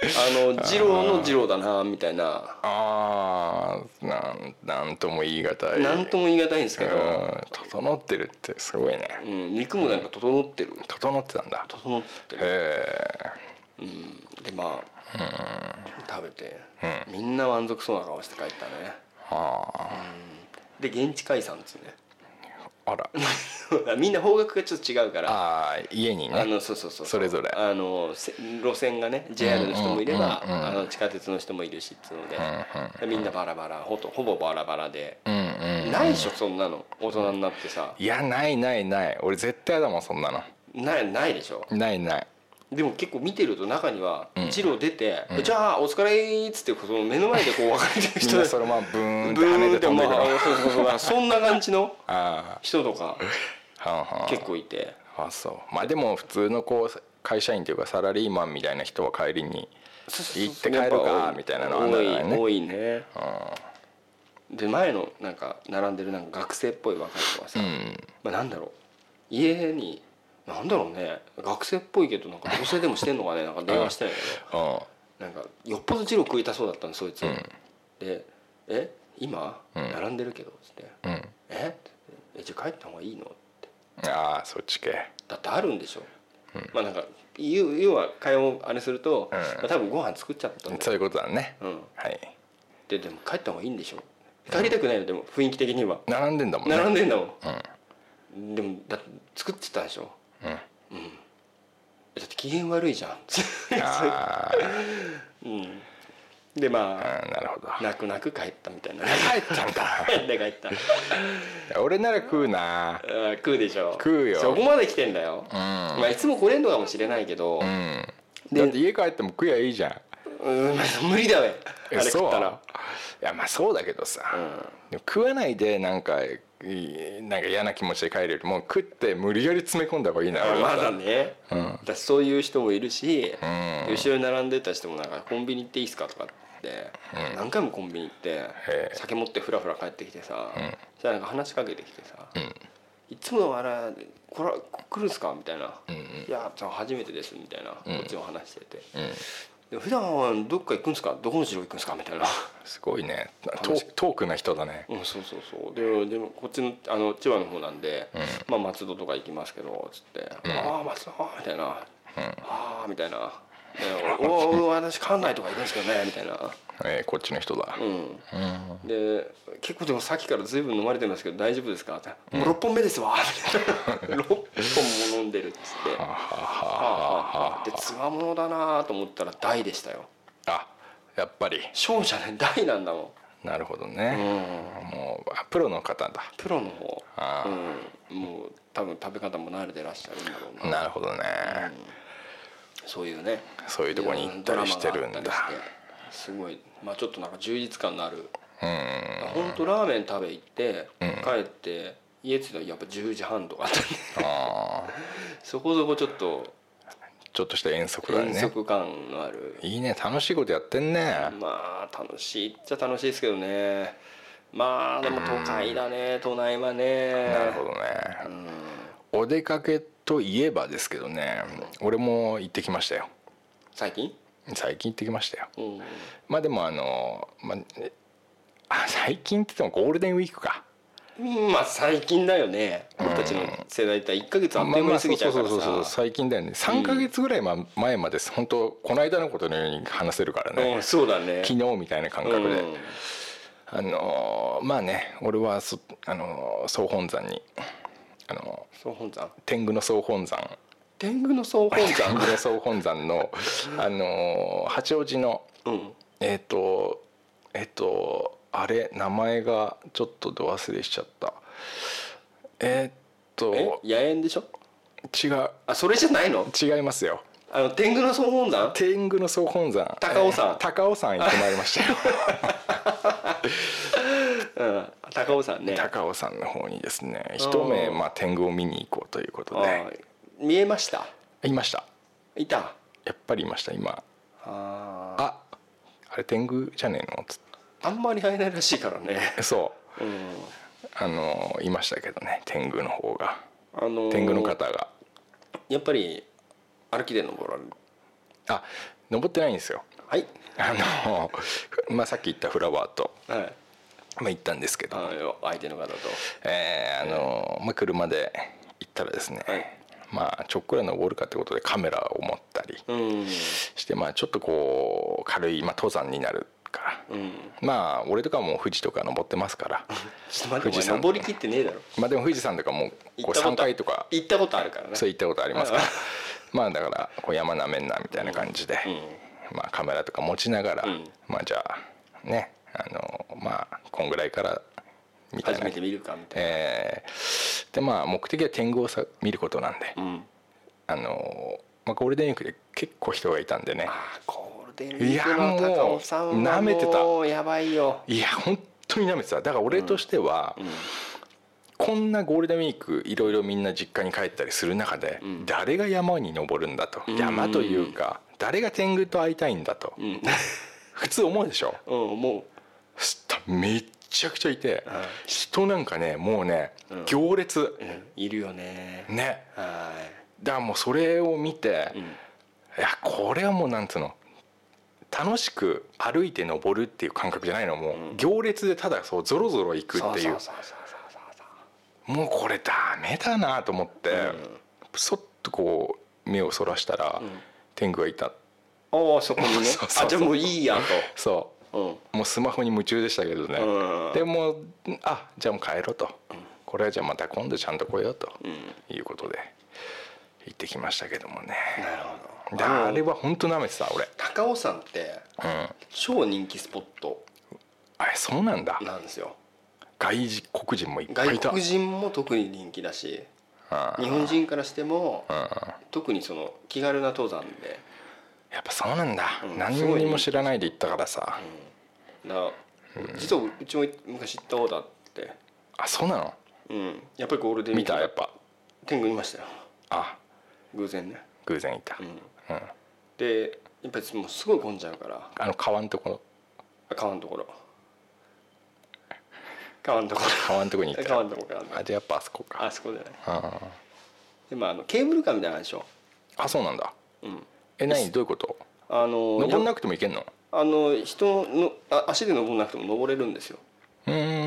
あの二郎の二郎だなみたいな。ああなんなんとも言い難い。何とも言い難いんですけど、うん整ってるってすごいね。うん、肉もなんか整ってる。整ってたんだ。整ってる。へうんでまあ食べてみんな満足そうな顔して帰ったね。えあ。で現地解散ですね。あ あ らみんな方角がちょっと違うから。ああ家にね。あのそうそうそう。それぞれ。あのせ路線がね JR の人もいれば、うんうんうん。うんあの地下鉄の人もいるしっつうので、でみんなバラバラほとほぼバラバラで、うんうんないでしょそんなの。大人になってさ。いやないないない。俺絶対だもんそんなの。ないないでしょ。ないない。でも結構見てると中にはうん。一路出て、じゃあお疲れっつってその目の前でこう別れてる人そのままブーンってブーン跳ねって飛んでいくのあそうそうそう。そんな感じのあ人とか結構いて。あそう。まあでも普通のこう会社員というかサラリーマンみたいな人は帰りに行って帰るかみたいなのあんだ多いからね。多いねで前のなんか並んでるなんか学生っぽい若い子はさ、まあ、なんだろう。家になんだろうね。学生っぽいけどなんか同棲でもしてんのかね？なんか電話してないけどうん。なんかよっぽどジロ食いたそうだったのそいつ、で「え今並んでるけど」っつって「うん。え？えじゃあ帰った方がいいの?」ああそっち系。だってあるんでしょ、まあなんか要要は会話をあれすると、うん。まあ、多分ご飯作っちゃったそういうことだね。うん。はい。ででも帰った方がいいんでしょ？帰りたくないの？でも雰囲気的には。並んでんだもんね。並んでんだもん、でもだって作ってたでしょ？うん。だって機嫌悪いじゃん。あ うんでまあなるほど。あ泣く泣く帰ったみたいな。帰った。んだで帰った俺なら食うな。食うでしょ。食うよ。そこまで来てんだよ、うん。まあいつも来れんのかもしれないけど、うん。でだって家帰っても食えばいいじゃん。うん無理だべ。あれ食ったら。いやまあそうだけどさ、でも食わないでなんかいなんか嫌な気持ちで帰るよりも食って無理やり詰め込んだ方がいいなまだね、うん。だそういう人もいるし、うん。後ろに並んでた人もなんかコンビニ行っていいっすかとかって、何回もコンビニ行ってえ。酒持ってフラフラ帰ってきてさ、ん。そしたらなんか話しかけてきてさ、ん。いつもあれこれ来るんすか？みたいな「うんいやじゃあ初めてです」みたいな、うん。こっちも話してて。うん「で普段はどっか行くんすか？どこの城行くんすか?」みたいな。すごいね。トークな人だね。うん、そうそうそう。ででもこっちのあの千葉の方なんで、まあ、松戸とか行きますけどつって「ああ松戸」みたいな「ああ」みたいな「でおお私関内とか行くんですけどね」みたいな。えーこっちの人だ。うん。で結構でもさっきから随分飲まれてますけど大丈夫ですか?」って「もう6本目ですわ」みたいな。6本も飲んでるっつって。はあはあはあ。でつわものだなと思ったら大でしたよ。あやっぱり。小じゃない大なんだもなるほどん、うね、ん、もうあプロの方だ。プロの方。あうん、もう多分食べ方も慣れてらっしゃるんだろうな。なるほどね、そういうねそういうとこに行ったりしてるんだ。すごいまあちょっとなんか充実感のある。うん。本当ラーメン食べ行って、うん。帰って家着いたらやっぱ10時半とかあった そこそこちょっとちょっとした遠足だ遠ね足感のある、いいね。楽しいことやってんね。まあ楽しいっちゃ楽しいですけどね。まあでも都会だね。都内はね。なるほどね、お出かけといえばですけどね俺も行ってきましたよ。最近？最近行ってきましたよ。うん。まあでもあの、まあ、最近って言ってもゴールデンウィークか。うんまあ最近だよね。僕たちの世代って1か月あっという間に過ぎちゃうからそうそうそうそうさ最近だよね。3か月ぐらいま前まで本当この間のことのように話せるからね、うんそうだね。昨日みたいな感覚で、うん。あのまあね俺はそあの総本山にあの総本山。天狗の総本山。天狗の総本 天山狗の総本山の あの八王子のうん。えっ、とえっ、とあれ名前がちょっとど忘れしちゃった。えっ、とえ？野猿でしょ？違う。あそれじゃないの？違いますよ。あの天狗の総本山？天狗の総本山。高尾山。えー高尾山行ってまいりましたよ うん。高尾山ね。高尾山の方にですね一目まあ天狗を見に行こうということあでー見えました？いました。いた？やっぱりいました今。あーああれ天狗じゃねえの？あんまり会えないらしいからね。てそう。うん。あのいましたけどね天狗の方が。あのー天狗の方が。やっぱり歩きで登られる？あ登ってないんですよ。はい。あの、まあ、さっき言ったフラワーと、はいまあ、行ったんですけど、相手の方と。えーあのまあ、車で行ったらですね、はい。まあちょっくら登るかってことでカメラを持ったりうん。して、まあ、ちょっとこう軽い、まあ、登山になるから、うん。まあ俺とかも富士とか登ってますから。ちょっと待って富士山。登りきってねえだろ。まあでも富士山とかもうこう3行ったこと回とか。行ったことあるからね。そう行ったことありますから。まあだからこう山なめんなみたいな感じで、うん。まあ、カメラとか持ちながら、うん。まあじゃあねあのまあこんぐらいからみたいな初めて見るかみたいな。えーでまあ目的は天狗をさ見ることなんで、うん。あのまあ、ゴールデンウィークで結構人がいたんでね。ゴールデンウィークの高尾さんはめてた。やばいよ。いや本当に舐めてた。だから俺としては、こんなゴールデンウィークいろいろみんな実家に帰ったりする中で、ん。誰が山に登るんだと、ん。山というか誰が天狗と会いたいんだと、うん。普通思うでしょ？うんもそしたらめっちゃくちゃいて、はい人なんかねもうね、うん。行列。いるよね。ね。はだからもうそれを見て、い、やこれはもうなんつうの楽しく歩いて登るっていう感覚じゃないの。もう、うん。行列でただそうゾロゾロ行くっていう。もうこれダメだなと思って、うん。そっとこう目をそらしたら、うん。天狗がいた。ああそこにね。あじゃあもういいやそと。うんうもうスマホに夢中でしたけどね、うん。でもあじゃあもう帰ろうと、これはじゃあまた今度ちゃんと来ようと。うん。いうことで行ってきましたけどもね。なるほでどあれは本当なめてた俺。高尾山ってうん。超人気スポット。あれそうなんだ。なんですよ。外人黒人もいっぱいいた。外国人も特に人気だしうん日本人からしてもうん。特にその気軽な登山でやっぱそうなんだ、うん。何にも知らないで行ったからさ、だから実はうちも昔行ったことあって。あそうなの？うん。やっぱりゴールデンウィ見ークたやっぱ。天狗いましたよ。あ。偶然ね。偶然いた、うん。うん。でやっぱりもうすごい混んじゃうから。あの川のところあ川のところ。川のところ。川のとこに行った。川のところからあじゃあやっぱあそこか。あそこじゃないあでもあのケーブルカーみたいなでしょ。あそうなんだ。うんえ何？どういうこと？あの登んなくくても行けんの？あの人のあ足で登らなくても登れるんですよ。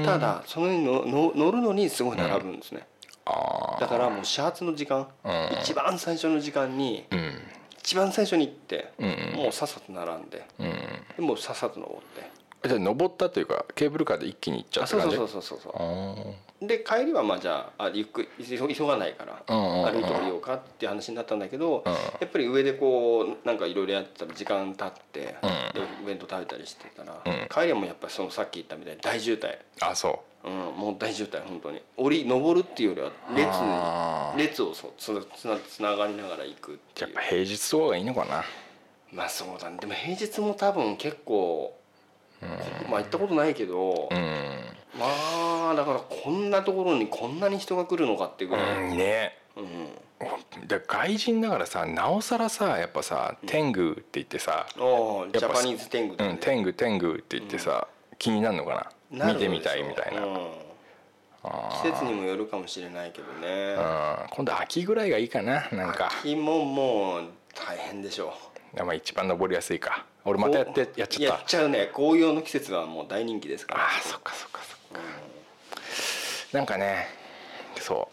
ただその上にのの乗るのにすごい並ぶんですね、あだからもう始発の時間、うん。一番最初の時間にあうん。一番最初に行って、うんうん。もうさっさと並んでうんでもうさっさと登って。じゃあ登ったというかケーブルカーで一気に行っちゃあそうった感じ？そうそうそうそう。あーで帰りはまあじゃああゆっくり急急がないからうんうんうん。歩いて降りようかっていう話になったんだけど、うん。やっぱり上でこうなんかいろいろやってたら時間経って、うん。でお弁当食べたりしてたら、うん。帰りはもうやっぱりそのさっき言ったみたいに大渋滞、あそう。ん、もう大渋滞本当に。降り登るっていうよりは列列をそうつなつなつながりながら行くっていう。やっぱ平日とかがいいのかな。まあそうだね。でも平日も多分結構、まあ行ったことないけど、うんまあだからこんなところにこんなに人が来るのかっていうぐらい、うんね。うん。で外人だからさなおさらさやっぱさ天狗って言ってさおーやっぱジャパニーズ天狗だね。うん天狗天狗って言ってさ気になるのかな？見てみたいみたいな。うん。季節にもよるかもしれないけどね。うん。今度秋ぐらいがいいかななんか。秋ももう大変でしょまあ一番登りやすいか。俺またやってやっちゃった。やっちゃうね。紅葉の季節はもう大人気ですから。あーそっかそっかそっかなんかねそ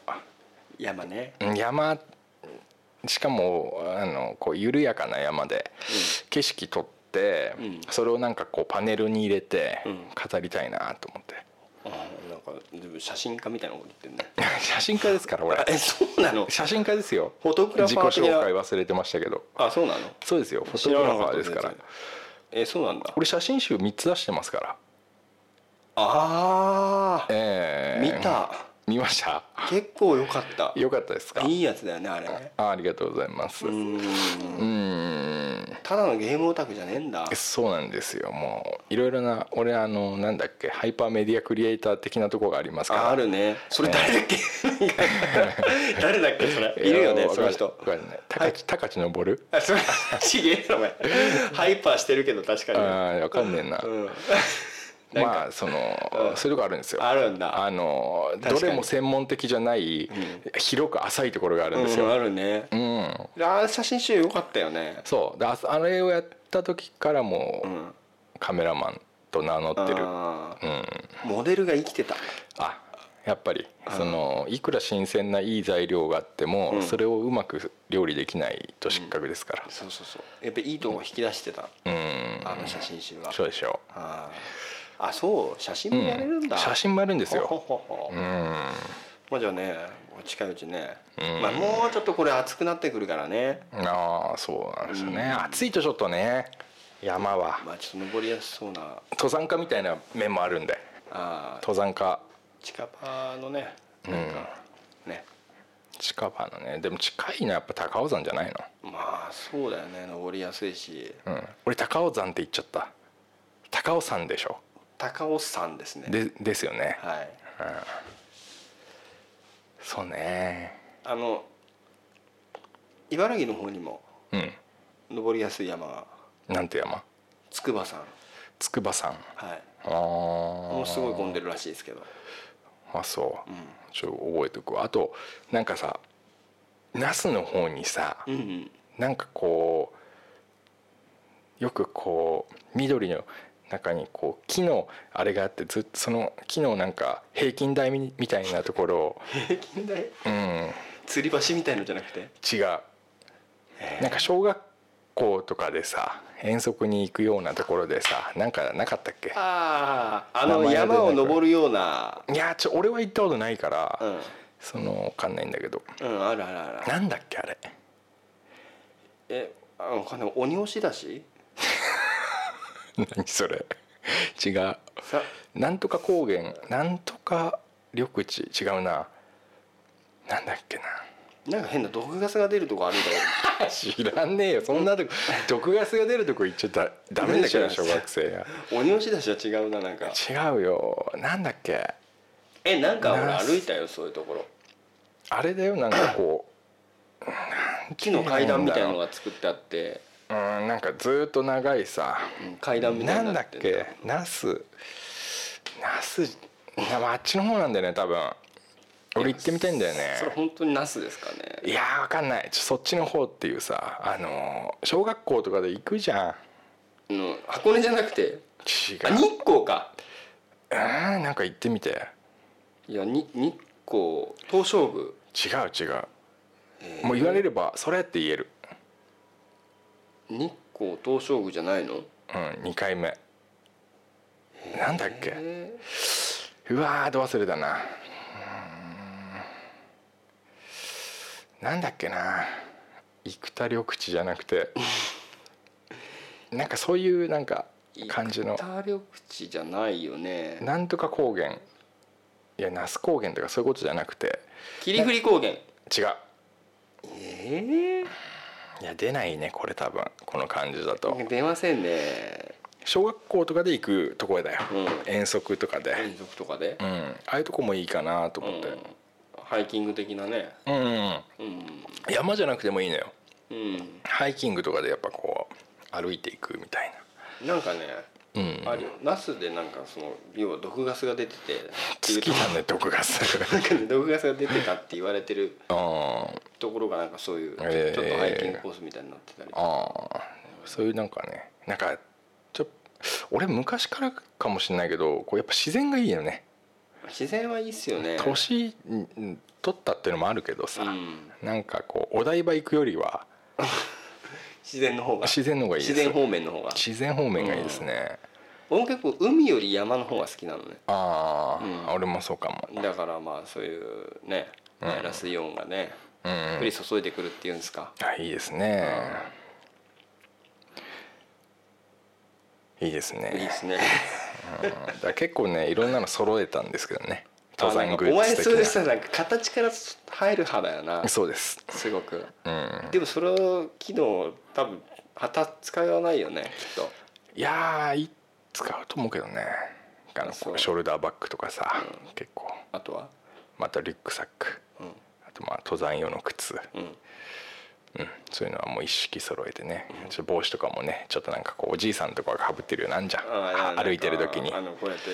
山ね。う山。しかもあのこう緩やかな山で景色撮って、うん。それをなんかこうパネルに入れてうん。飾りたいなと思って、あーなんか写真家みたいなこと言ってんね。写真家ですから俺。あ えそうなの？写真家ですよ。フォトグラフ自己ァー的な？紹介忘れてましたけど。あそうなの？そうですよ。フォトグラファーですから。えそうなんだ。俺写真集3つ出してますからああええ。見た。見ました？結構良かった。よかったですか？いいやつだよねあれ。ねあありがとうございます。ううん。ただのゲームオタクじゃねえんだ。そうなんですよ。もういろいろな俺あのなんだっけハイパーメディアクリエイター的なところがありますから。ああるね。それ誰だっけ？誰だっけそれ？いるよねやその人。高知高知登るあそれちげえなお前。ハイパーしてるけど確かに。ああわかんねえな。うんまあそのうん。そういうとこあるんですよ。あるんだ。あのどれも専門的じゃない広く浅いところがあるんですうんよあるね。うん。あ写真集良かったよね。そう。でああれをやった時からもカメラマンと名乗ってる。うん。モデルが生きてた。あやっぱり。そのいくら新鮮ないい材料があっても、うん。それをうまく料理できないと失格ですから。そうそうそう。やっぱいいとこ引き出してた。うん。あの写真集は。そうでしょあーあそう写真う、もやれるんだ、写真もやるんですほよほほほう。ん。まあじゃあね近いうちね、うん。まあ、もうちょっとこれ暑くなってくるからね。ああそうなんですよね、うん。暑いとちょっとね山は。まあちょっと登りやすそうな。登山家みたいな面もあるんで。あー登山家。近場のねなんか、ね。近場のね。でも近いのはやっぱ高尾山じゃないまあそうだよね。登りやすいし。の、うん、俺高尾山って言っちゃった。高尾山でしょ高尾山ですね。でですよね。はい。そうね。あの茨城の方にもうん。登りやすい山。がなんて山？筑波山。筑波山。はい。ああもうすごい混んでるらしいですけど。あそう、うん。ちょっと覚えておくわ。あとなんかさ那須の方にさ、うんうん。なんかこうよくこう緑の中にこう木のあれがあってずっとその木のなんか平均台みみたいなところを平均台？うん。吊り橋みたいのじゃなくて？違う。なんか小学校とかでさ遠足に行くようなところでさなんかなかったっけ？あああの山を登るような。いやちょ俺は行ったことないから、うん。そのわかんないんだけど。うんあるあるあるなんだっけあれ？えあのかね鬼押しだし？何それ。違う。さ。なんとか高原。なんとか緑地。違うな。なんだっけな。なんか変な毒ガスが出るとこあるんだ 知らねえよ。そんなとこ。毒ガスが出るとこ行っちゃったダメだから小学生が鬼押しだしは違うななんか。違うよ。なんだっけ。えなんか俺な歩いたよそういうところ。あれだよなんかこ木の階段みたいなのが作ってあって、ううんなんかずーっと長いさうん階段みたいなんだっけナス。ナスなあっちの方なんだよね多分。俺行ってみたいんだよね。それ本当にナスですかね。いやーわかんない。ちょそっちの方っていうさあのー小学校とかで行くじゃん。うん箱根じゃなくて？違う。あ日光か。うんなんか行ってみて。いやに日光東照宮。違う違う。もう言われればそれって言える日光東照宮じゃないの？うん2回目。なんだっけ？えうわーど忘れたな。なんだっけな。生田緑地じゃなくて。なんかそういうなんか感じの。生田緑地じゃないよね。なんとか高原。いや那須高原とかそういうことじゃなくて。霧降高原。違う。えいや出ないねこれ多分この感じだと。え出ませんね。小学校とかで行くところだよ、うん。遠足とかで、連続とかで？うん、ああいうとこもいいかなと思って。うん。ハイキング的なね。うん、うんうん。山じゃなくてもいいのよ。うん。ハイキングとかでやっぱこう歩いていくみたいなんかねあるよナスでなんかその要は毒ガスが出ててっていう好きだね毒ガス。なんかね毒ガスが出てたって言われてるあところがなんかそういうちょ,、えー。っとハイキングコースみたいになってたり。ああそういうなんかねなんかちょ俺昔からかもしれないけどこうやっぱ自然がいいよね。自然はいいっすよね。年うん取ったっていうのもあるけどさ、うん。なんかこうお台場行くよりは 自然の方が。自然の方がいいです。自然方面の方が。自然方面がいいですね、俺も結構海より山の方が好きなのね。ああ、うん。俺もそうかも。だからまあそういうねうん。マイナスイオンがねうん。降り注いでくるっていうんですか。あいいですね、いいですね。いいですね。うん。だ結構ねいろんなの揃えたんですけどね登山グあなんかお前それさなんか形から入る派だよな。なそうです。すごく。うん。でもその機能多分旗使わないよねきっと。いやーい使うと思うけどね。あのショルダーバッグとかさ、うん。結構。あとは？またリュックサック。うん。あとまあ登山用の靴、うんうん、そういうのはもう一式揃えてね、ちょっと帽子とかもねちょっとなんかこうおじいさんとかがかぶってるようなんじゃん。歩いてる時に。あのこうやって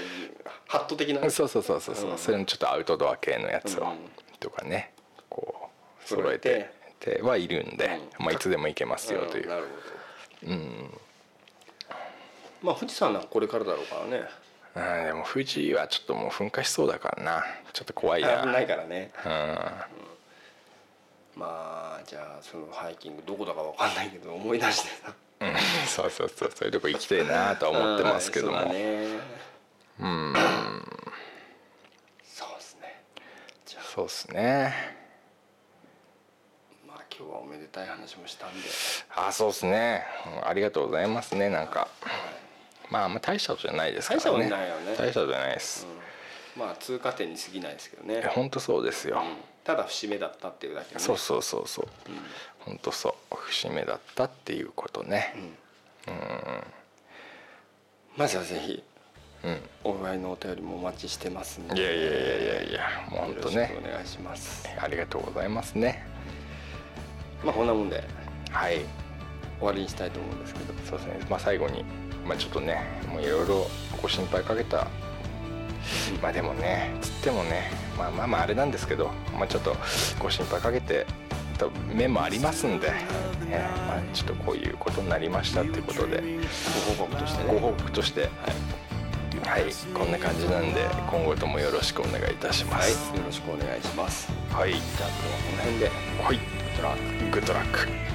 ハット的な。そうそうそうそうそう、うん。それのちょっとアウトドア系のやつを、うん。とかねこう揃えて。はいるんで、うん。まあ、いつでも行けますよという、うんなるほど。うん。まあ富士山なんかこれからだろうからね。うんでも富士はちょっともう噴火しそうだからな。ちょっと怖いな。危ないからね。うんまあじゃあそのハイキングどこだかわかんないけど思い出してさ。うん。そうそうそう。そういうとこ行きたいなとは思ってますけども、うんそうんそうですね。じゃそうっすね。あまあ今日はおめでたい話もしたんで。あそうっすね。うんありがとうございますねなんか。まああんま大したことじゃないですからね。大したことないよね。大したことじゃないです、まあ通過点に過ぎないですけどね。本当そうですよ、うんただ節目だったっていうだけね。そうそうそうそう、本当そう。節目だったっていうことね。まずはぜひうんお祝いのお便りもお待ちしてますんで。いやいやいやいやいやもうほんよろしとねくお願いします。ありがとうございますね。まあこんなもんで。はい。終わりにしたいと思うんですけど。そうですね。まあ最後にまあちょっとねもういろいろご心配かけたまあでもねつってもねまあまあまああれなんですけどまあちょっとご心配かけてた面もありますんで、えーまあちょっとこういうことになりましたっていうことで。ご報告としてね。ご報告として。はい、はい、こんな感じなんで今後ともよろしくお願いいたしまはい、すよろしくお願いします。はい。じゃあ今日はこの辺で。はい。グッドラック